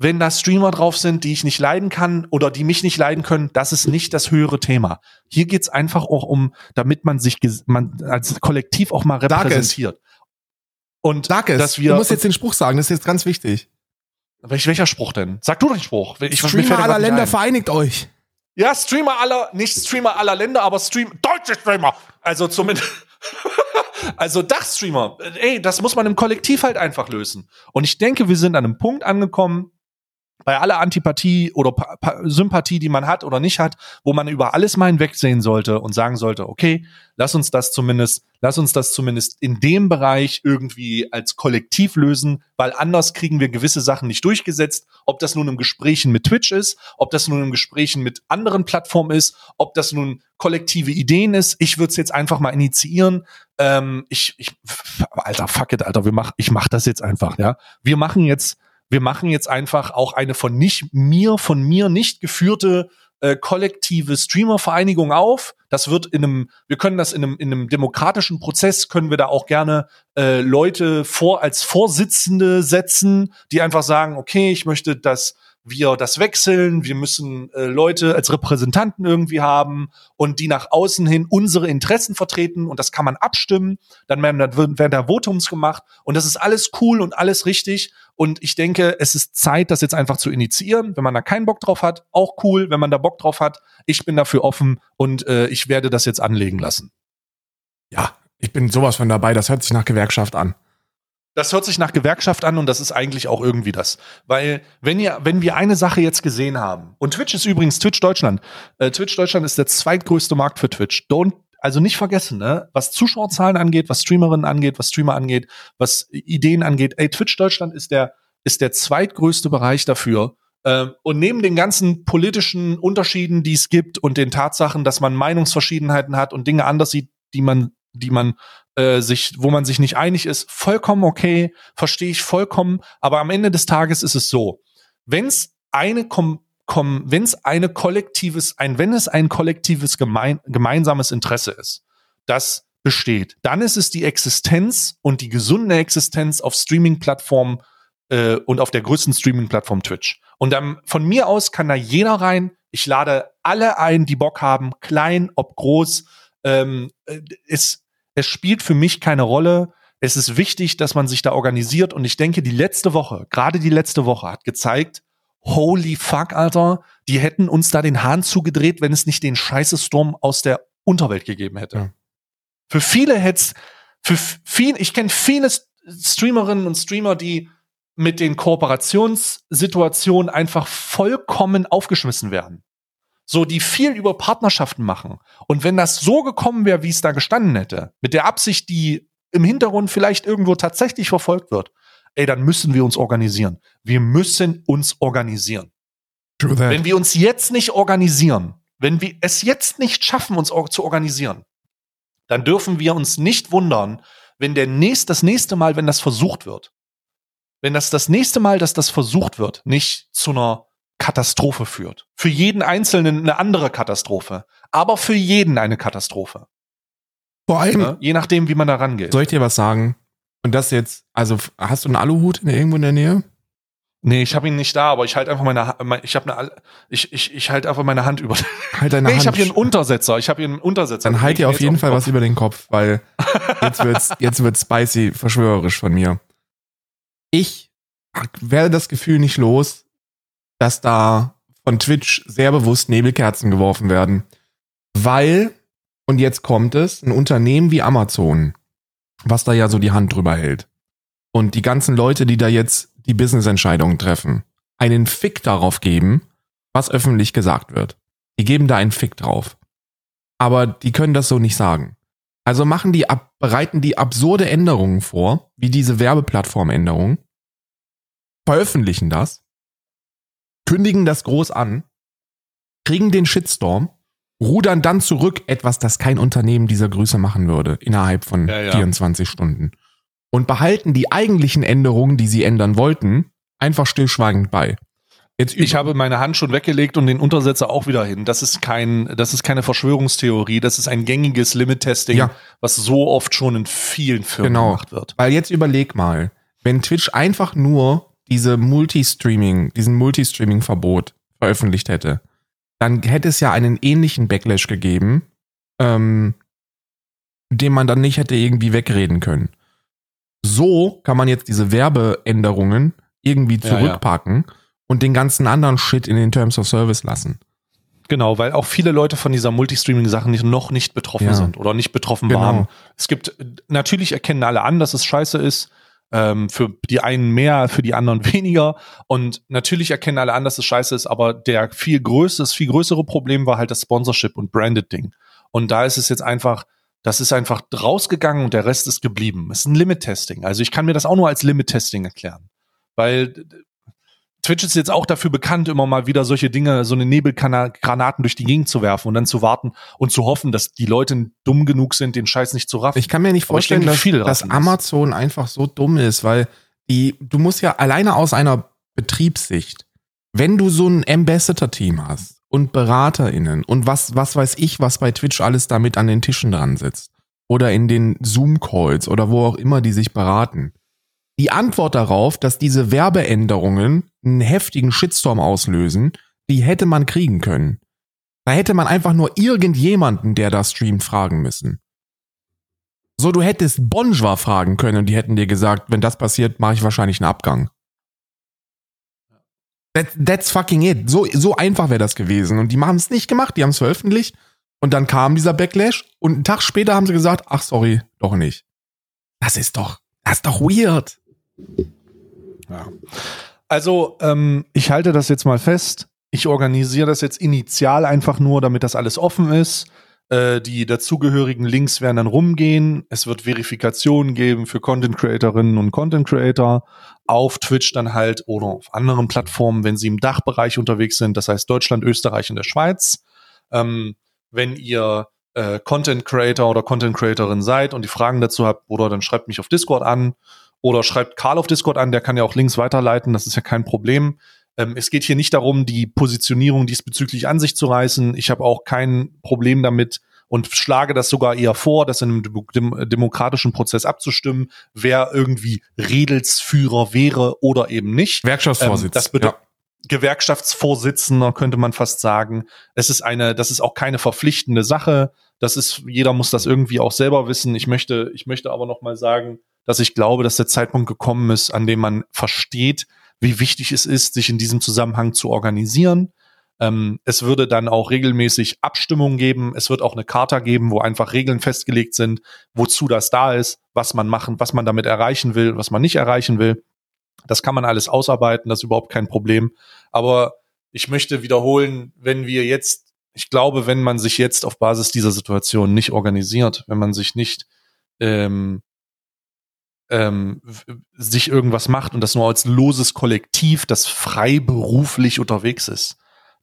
wenn da Streamer drauf sind, die ich nicht leiden kann oder die mich nicht leiden können, das ist nicht das höhere Thema. Hier geht's einfach auch um, damit man sich man als Kollektiv auch mal repräsentiert. Und Darkest, dass wir. Du musst jetzt den Spruch sagen, das ist jetzt ganz wichtig. Welch, welcher Spruch denn? Sag du den Spruch. Ich, Streamer aller Länder ein. vereinigt euch. Ja, Streamer aller, nicht Streamer aller Länder, aber Stream, deutsche Streamer. Also zumindest, also Dachstreamer. Ey, das muss man im Kollektiv halt einfach lösen. Und ich denke, wir sind an einem Punkt angekommen, bei aller Antipathie oder pa pa Sympathie, die man hat oder nicht hat, wo man über alles mal hinwegsehen sollte und sagen sollte, okay, lass uns das zumindest, lass uns das zumindest in dem Bereich irgendwie als Kollektiv lösen, weil anders kriegen wir gewisse Sachen nicht durchgesetzt, ob das nun im Gesprächen mit Twitch ist, ob das nun im Gesprächen mit anderen Plattformen ist, ob das nun kollektive Ideen ist. Ich würde es jetzt einfach mal initiieren. Ähm, ich, ich, Alter, fuck it, Alter, wir mach, ich mach das jetzt einfach, ja. Wir machen jetzt wir machen jetzt einfach auch eine von nicht mir, von mir nicht geführte äh, kollektive Streamer-Vereinigung auf. Das wird in einem, wir können das in einem, in einem demokratischen Prozess, können wir da auch gerne äh, Leute vor als Vorsitzende setzen, die einfach sagen, okay, ich möchte, dass wir das wechseln, wir müssen äh, Leute als Repräsentanten irgendwie haben und die nach außen hin unsere Interessen vertreten und das kann man abstimmen, dann werden, werden da Votums gemacht und das ist alles cool und alles richtig und ich denke, es ist Zeit, das jetzt einfach zu initiieren. Wenn man da keinen Bock drauf hat, auch cool, wenn man da Bock drauf hat, ich bin dafür offen und äh, ich werde das jetzt anlegen lassen. Ja, ich bin sowas von dabei, das hört sich nach Gewerkschaft an. Das hört sich nach Gewerkschaft an und das ist eigentlich auch irgendwie das. Weil, wenn ihr, wenn wir eine Sache jetzt gesehen haben, und Twitch ist übrigens Twitch Deutschland. Äh, Twitch Deutschland ist der zweitgrößte Markt für Twitch. Don't, also nicht vergessen, ne? Was Zuschauerzahlen angeht, was Streamerinnen angeht, was Streamer angeht, was Ideen angeht. Ey, Twitch Deutschland ist der, ist der zweitgrößte Bereich dafür. Ähm, und neben den ganzen politischen Unterschieden, die es gibt und den Tatsachen, dass man Meinungsverschiedenheiten hat und Dinge anders sieht, die man die man äh, sich, wo man sich nicht einig ist, vollkommen okay, verstehe ich vollkommen. Aber am Ende des Tages ist es so, wenn es eine wenn es eine kollektives, ein wenn es ein kollektives gemein gemeinsames Interesse ist, das besteht, dann ist es die Existenz und die gesunde Existenz auf Streaming-Plattformen äh, und auf der größten Streaming-Plattform Twitch. Und dann von mir aus kann da jeder rein. Ich lade alle ein, die Bock haben, klein, ob groß, ähm, äh, es, es spielt für mich keine Rolle. Es ist wichtig, dass man sich da organisiert. Und ich denke, die letzte Woche, gerade die letzte Woche, hat gezeigt, holy fuck, Alter, die hätten uns da den Hahn zugedreht, wenn es nicht den Scheißesturm aus der Unterwelt gegeben hätte. Ja. Für viele hätte für viel, ich kenne viele Streamerinnen und Streamer, die mit den Kooperationssituationen einfach vollkommen aufgeschmissen werden so die viel über Partnerschaften machen. Und wenn das so gekommen wäre, wie es da gestanden hätte, mit der Absicht, die im Hintergrund vielleicht irgendwo tatsächlich verfolgt wird, ey, dann müssen wir uns organisieren. Wir müssen uns organisieren. Wenn wir uns jetzt nicht organisieren, wenn wir es jetzt nicht schaffen, uns zu organisieren, dann dürfen wir uns nicht wundern, wenn der nächste, das nächste Mal, wenn das versucht wird, wenn das das nächste Mal, dass das versucht wird, nicht zu einer Katastrophe führt. Für jeden Einzelnen eine andere Katastrophe, aber für jeden eine Katastrophe. Vor allem, ja, je nachdem, wie man da rangeht. Soll ich dir was sagen? Und das jetzt, also hast du einen Aluhut in, irgendwo in der Nähe? Nee, ich habe ihn nicht da, aber ich halte einfach meine ich habe eine ich ich ich halte einfach meine Hand über. Halt deine nee, Hand. ich habe hier einen Untersetzer, ich habe hier einen Untersetzer. Dann halt dir auf jeden Fall was über den Kopf, weil jetzt wird's jetzt wird's spicy verschwörerisch von mir. Ich werde das Gefühl nicht los, dass da von Twitch sehr bewusst Nebelkerzen geworfen werden. Weil, und jetzt kommt es, ein Unternehmen wie Amazon, was da ja so die Hand drüber hält, und die ganzen Leute, die da jetzt die Business-Entscheidungen treffen, einen Fick darauf geben, was öffentlich gesagt wird. Die geben da einen Fick drauf. Aber die können das so nicht sagen. Also machen die ab, bereiten die absurde Änderungen vor, wie diese Werbeplattformänderung, veröffentlichen das kündigen das groß an, kriegen den Shitstorm, rudern dann zurück, etwas, das kein Unternehmen dieser Größe machen würde, innerhalb von ja, ja. 24 Stunden. Und behalten die eigentlichen Änderungen, die sie ändern wollten, einfach stillschweigend bei. Jetzt ich habe meine Hand schon weggelegt und den Untersetzer auch wieder hin. Das ist kein, das ist keine Verschwörungstheorie. Das ist ein gängiges Limit-Testing, ja. was so oft schon in vielen Firmen genau. gemacht wird. Weil jetzt überleg mal, wenn Twitch einfach nur diese Multistreaming, diesen Multistreaming-Verbot veröffentlicht hätte, dann hätte es ja einen ähnlichen Backlash gegeben, ähm, den man dann nicht hätte irgendwie wegreden können. So kann man jetzt diese Werbeänderungen irgendwie zurückpacken ja, ja. und den ganzen anderen Shit in den Terms of Service lassen. Genau, weil auch viele Leute von dieser Multistreaming-Sachen nicht, noch nicht betroffen ja. sind oder nicht betroffen genau. waren. Es gibt, natürlich erkennen alle an, dass es scheiße ist. Ähm, für die einen mehr, für die anderen weniger. Und natürlich erkennen alle an, dass es scheiße ist, aber der viel größere, das viel größere Problem war halt das Sponsorship und Branded-Ding. Und da ist es jetzt einfach, das ist einfach rausgegangen und der Rest ist geblieben. Es ist ein Limit-Testing. Also ich kann mir das auch nur als Limit-Testing erklären. Weil Twitch ist jetzt auch dafür bekannt, immer mal wieder solche Dinge, so eine Nebelgranaten durch die Gegend zu werfen und dann zu warten und zu hoffen, dass die Leute dumm genug sind, den Scheiß nicht zu raffen. Ich kann mir nicht vorstellen, denke, dass, dass Amazon einfach so dumm ist, weil die, du musst ja alleine aus einer Betriebssicht, wenn du so ein Ambassador-Team hast und BeraterInnen und was, was weiß ich, was bei Twitch alles damit an den Tischen dran sitzt oder in den Zoom-Calls oder wo auch immer die sich beraten die Antwort darauf, dass diese Werbeänderungen einen heftigen Shitstorm auslösen, die hätte man kriegen können. Da hätte man einfach nur irgendjemanden, der da streamt, fragen müssen. So, du hättest Bonjwa fragen können und die hätten dir gesagt, wenn das passiert, mache ich wahrscheinlich einen Abgang. That, that's fucking it. So, so einfach wäre das gewesen. Und die haben es nicht gemacht, die haben es veröffentlicht. Und dann kam dieser Backlash und einen Tag später haben sie gesagt, ach sorry, doch nicht. Das ist doch, das ist doch weird. Ja. Also, ähm, ich halte das jetzt mal fest. Ich organisiere das jetzt initial einfach nur, damit das alles offen ist. Äh, die dazugehörigen Links werden dann rumgehen. Es wird Verifikationen geben für Content Creatorinnen und Content Creator auf Twitch dann halt oder auf anderen Plattformen, wenn sie im Dachbereich unterwegs sind. Das heißt Deutschland, Österreich und der Schweiz. Ähm, wenn ihr äh, Content Creator oder Content Creatorin seid und die Fragen dazu habt, oder dann schreibt mich auf Discord an oder schreibt Karl auf Discord an, der kann ja auch Links weiterleiten, das ist ja kein Problem. Ähm, es geht hier nicht darum, die Positionierung diesbezüglich an sich zu reißen. Ich habe auch kein Problem damit und schlage das sogar eher vor, das in einem dem demokratischen Prozess abzustimmen, wer irgendwie Redelsführer wäre oder eben nicht. Gewerkschaftsvorsitz. Ähm, ja. Gewerkschaftsvorsitzender könnte man fast sagen. Es ist eine, das ist auch keine verpflichtende Sache. Das ist, jeder muss das irgendwie auch selber wissen. Ich möchte, ich möchte aber noch mal sagen, dass ich glaube, dass der Zeitpunkt gekommen ist, an dem man versteht, wie wichtig es ist, sich in diesem Zusammenhang zu organisieren. Ähm, es würde dann auch regelmäßig Abstimmungen geben. Es wird auch eine Charta geben, wo einfach Regeln festgelegt sind, wozu das da ist, was man machen, was man damit erreichen will, was man nicht erreichen will. Das kann man alles ausarbeiten, das ist überhaupt kein Problem. Aber ich möchte wiederholen, wenn wir jetzt, ich glaube, wenn man sich jetzt auf Basis dieser Situation nicht organisiert, wenn man sich nicht ähm, ähm, sich irgendwas macht und das nur als loses Kollektiv, das freiberuflich unterwegs ist,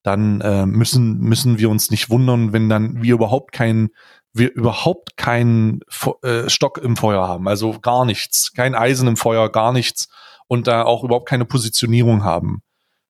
dann äh, müssen müssen wir uns nicht wundern, wenn dann wir überhaupt keinen wir überhaupt keinen äh, Stock im Feuer haben, also gar nichts, kein Eisen im Feuer, gar nichts. Und da auch überhaupt keine Positionierung haben.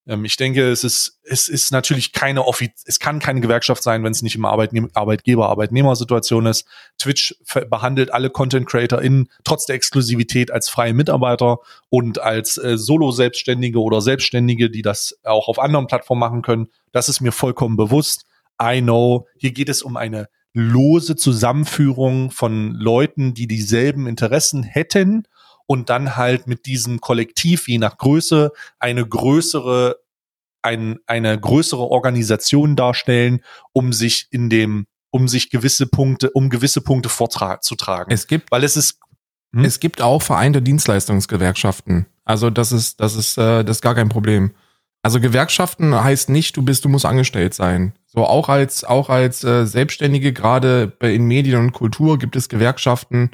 Ähm, ich denke, es ist, es ist natürlich keine Offiz es kann keine Gewerkschaft sein, wenn es nicht im Arbeitne Arbeitgeber-Arbeitnehmer-Situation ist. Twitch behandelt alle Content Creator in trotz der Exklusivität als freie Mitarbeiter und als äh, Solo-Selbstständige oder Selbstständige, die das auch auf anderen Plattformen machen können. Das ist mir vollkommen bewusst. I know, hier geht es um eine lose Zusammenführung von Leuten, die dieselben Interessen hätten und dann halt mit diesem Kollektiv, je nach Größe, eine größere, ein, eine größere Organisation darstellen, um sich in dem, um sich gewisse Punkte, um gewisse Punkte vorzutragen. Es gibt, weil es ist, hm? es gibt auch vereinte Dienstleistungsgewerkschaften. Also das ist, das ist, äh, das ist gar kein Problem. Also Gewerkschaften heißt nicht, du bist, du musst angestellt sein. So auch als auch als äh, Selbstständige gerade in Medien und Kultur gibt es Gewerkschaften,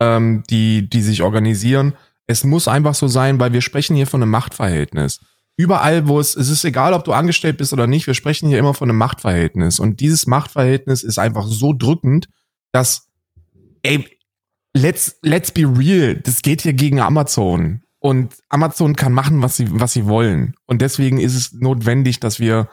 ähm, die, die sich organisieren. Es muss einfach so sein, weil wir sprechen hier von einem Machtverhältnis. Überall, wo es, es ist egal, ob du angestellt bist oder nicht, wir sprechen hier immer von einem Machtverhältnis. Und dieses Machtverhältnis ist einfach so drückend, dass, ey, let's, let's be real, das geht hier gegen Amazon. Und Amazon kann machen, was sie, was sie wollen. Und deswegen ist es notwendig, dass wir,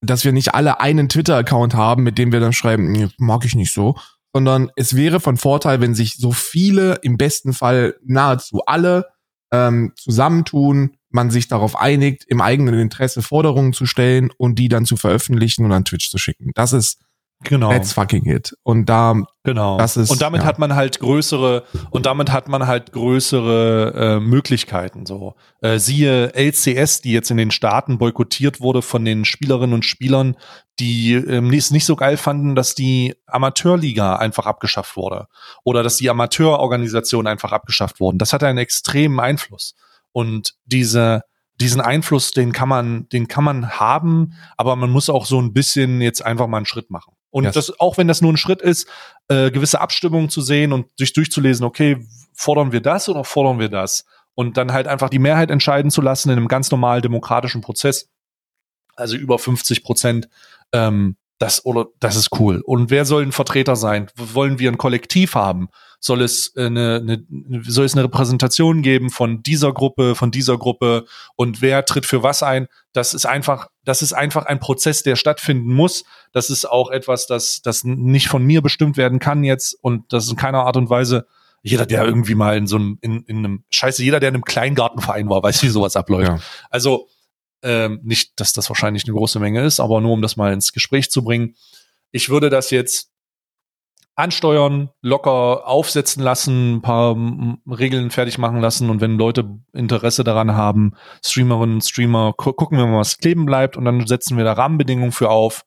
dass wir nicht alle einen Twitter-Account haben, mit dem wir dann schreiben, mag ich nicht so, sondern es wäre von Vorteil, wenn sich so viele, im besten Fall nahezu alle, ähm, zusammentun man sich darauf einigt, im eigenen Interesse Forderungen zu stellen und die dann zu veröffentlichen und an Twitch zu schicken. Das ist Genau. That's fucking it. Und da, Genau. Das ist- und damit ja. hat man halt größere und damit hat man halt größere äh, Möglichkeiten. So äh, siehe LCS, die jetzt in den Staaten boykottiert wurde von den Spielerinnen und Spielern, die ähm, es nicht so geil fanden, dass die Amateurliga einfach abgeschafft wurde oder dass die Amateurorganisationen einfach abgeschafft wurden. Das hat einen extremen Einfluss. Und diese diesen Einfluss, den kann man, den kann man haben, aber man muss auch so ein bisschen jetzt einfach mal einen Schritt machen. Und Yes. das, auch wenn das nur ein Schritt ist, äh, gewisse Abstimmungen zu sehen und sich durchzulesen, okay, fordern wir das oder fordern wir das? Und dann halt einfach die Mehrheit entscheiden zu lassen in einem ganz normal demokratischen Prozess. Also über 50 Prozent, ähm, das oder das ist cool. Und wer soll ein Vertreter sein? Wollen wir ein Kollektiv haben? Soll es äh, eine, eine soll es eine Repräsentation geben von dieser Gruppe, von dieser Gruppe und wer tritt für was ein? Das ist einfach, das ist einfach ein Prozess, der stattfinden muss. Das ist auch etwas, das, das nicht von mir bestimmt werden kann jetzt und das in keiner Art und Weise jeder, der irgendwie mal in so einem, in, in einem, scheiße, jeder, der in einem Kleingartenverein war, weiß, wie sowas abläuft. ja. Also ähm, nicht, dass das wahrscheinlich eine große Menge ist, aber nur um das mal ins Gespräch zu bringen. Ich würde das jetzt ansteuern, locker aufsetzen lassen, ein paar Regeln fertig machen lassen und wenn Leute Interesse daran haben, Streamerinnen Streamer, gu gucken wir mal, was kleben bleibt und dann setzen wir da Rahmenbedingungen für auf,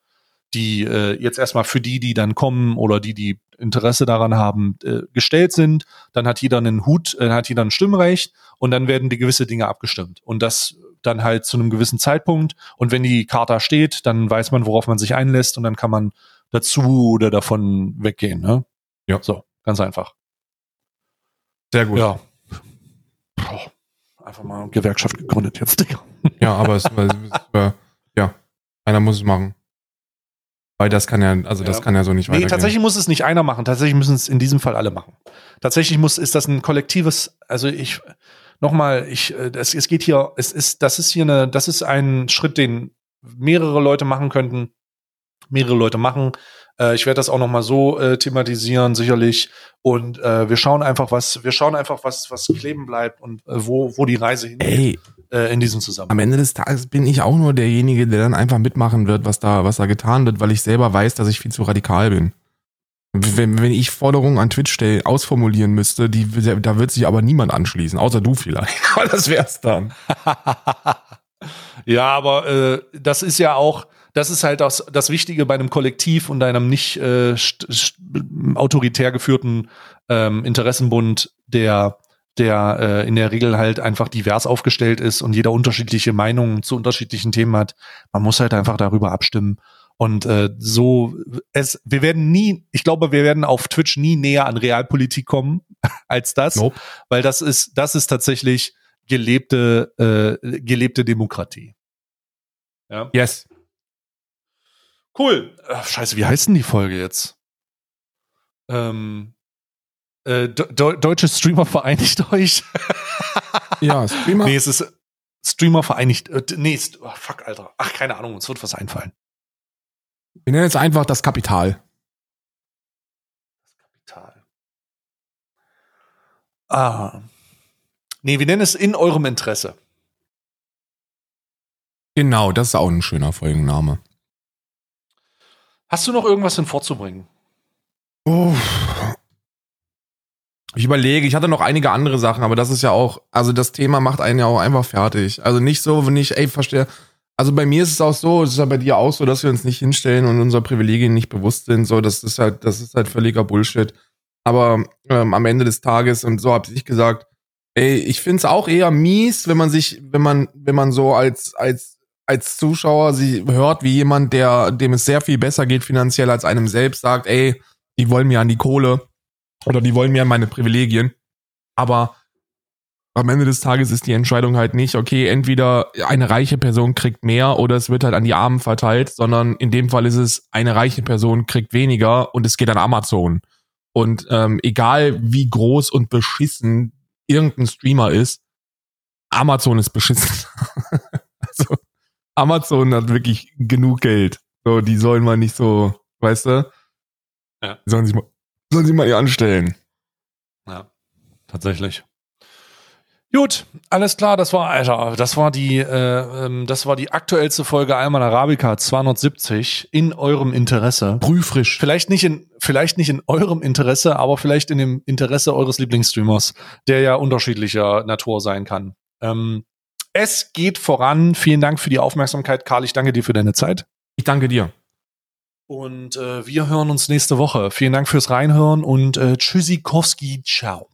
die äh, jetzt erstmal für die, die dann kommen oder die, die Interesse daran haben, äh, gestellt sind. Dann hat jeder einen Hut, äh, hat jeder ein Stimmrecht und dann werden die gewisse Dinge abgestimmt. Und das dann halt zu einem gewissen Zeitpunkt. Und wenn die Charta steht, dann weiß man, worauf man sich einlässt und dann kann man dazu oder davon weggehen. Ne? Ja. So, ganz einfach. Sehr gut. Ja. Boah, einfach mal eine Gewerkschaft gegründet jetzt, Digga. Ja, aber es, es, ja, einer muss es machen. Weil das kann ja, also das Ja. kann ja so nicht Nee, weitergehen. tatsächlich muss es nicht einer machen. Tatsächlich müssen es in diesem Fall alle machen. Tatsächlich muss, ist das ein kollektives, also ich, nochmal, ich, äh, es, es geht hier, es ist, das ist hier eine, das ist ein Schritt, den mehrere Leute machen könnten, mehrere Leute machen. Äh, ich werde das auch nochmal so äh, thematisieren, sicherlich. Und äh, wir schauen einfach, was, wir schauen einfach, was, was kleben bleibt und äh, wo, wo die Reise hingeht Ey, äh, in diesem Zusammenhang. am Ende des Tages bin ich auch nur derjenige, der dann einfach mitmachen wird, was da, was da getan wird, weil ich selber weiß, dass ich viel zu radikal bin. Wenn, wenn ich Forderungen an Twitch stelle, ausformulieren müsste, die, da wird sich aber niemand anschließen, außer du vielleicht. Aber das wär's dann. ja, aber äh, das ist ja auch, das ist halt das, das Wichtige bei einem Kollektiv und einem nicht äh, autoritär geführten ähm, Interessenbund, der der äh, in der Regel halt einfach divers aufgestellt ist und jeder unterschiedliche Meinungen zu unterschiedlichen Themen hat. Man muss halt einfach darüber abstimmen. Und äh, so, es, wir werden nie, ich glaube, wir werden auf Twitch nie näher an Realpolitik kommen als das, Nope. weil das ist, das ist tatsächlich gelebte, äh, gelebte Demokratie. Ja. Yes. Cool. Ach, scheiße, wie heißt denn die Folge jetzt? Ähm, äh, De Deutsche Streamer vereinigt euch. Ja, Streamer. nee, es ist Streamer vereinigt. Äh, nee, oh, fuck, Alter. Ach, keine Ahnung, uns wird was einfallen. Wir nennen es einfach das Kapital. Kapital. Ah. Nee, wir nennen es in eurem Interesse. Genau, das ist auch ein schöner Folgenname. Hast du noch irgendwas hinvorzubringen? Uff. Ich überlege, ich hatte noch einige andere Sachen, aber das ist ja auch, also das Thema macht einen ja auch einfach fertig. Also nicht so, wenn ich, ey, verstehe. Also bei mir ist es auch so, es ist ja bei dir auch so, dass wir uns nicht hinstellen und unserer Privilegien nicht bewusst sind. So, das ist halt, das ist halt völliger Bullshit. Aber ähm, am Ende des Tages, und so habe ich gesagt, ey, ich find's auch eher mies, wenn man sich, wenn man, wenn man so als, als, als Zuschauer sie hört, wie jemand, der, dem es sehr viel besser geht finanziell als einem selbst, sagt, ey, die wollen mir an die Kohle oder die wollen mir an meine Privilegien. Aber am Ende des Tages ist die Entscheidung halt nicht, okay, entweder eine reiche Person kriegt mehr oder es wird halt an die Armen verteilt, sondern in dem Fall ist es, eine reiche Person kriegt weniger und es geht an Amazon. Und ähm, egal wie groß und beschissen irgendein Streamer ist, Amazon ist beschissen. Amazon hat wirklich genug Geld. So, die sollen mal nicht so, weißt du? Ja. Sollen sich mal, sollen sich mal ihr anstellen. Ja, tatsächlich. Gut, alles klar, das war, Alter, das war die, äh, ähm, das war die aktuellste Folge Alman Arabica 270 in eurem Interesse. Brühfrisch. Vielleicht nicht in, vielleicht nicht in eurem Interesse, aber vielleicht in dem Interesse eures Lieblingsstreamers, der ja unterschiedlicher Natur sein kann. Ähm, es geht voran. Vielen Dank für die Aufmerksamkeit, Karl. Ich danke dir für deine Zeit. Ich danke dir. Und äh, wir hören uns nächste Woche. Vielen Dank fürs Reinhören und äh, Tschüssikowski, ciao.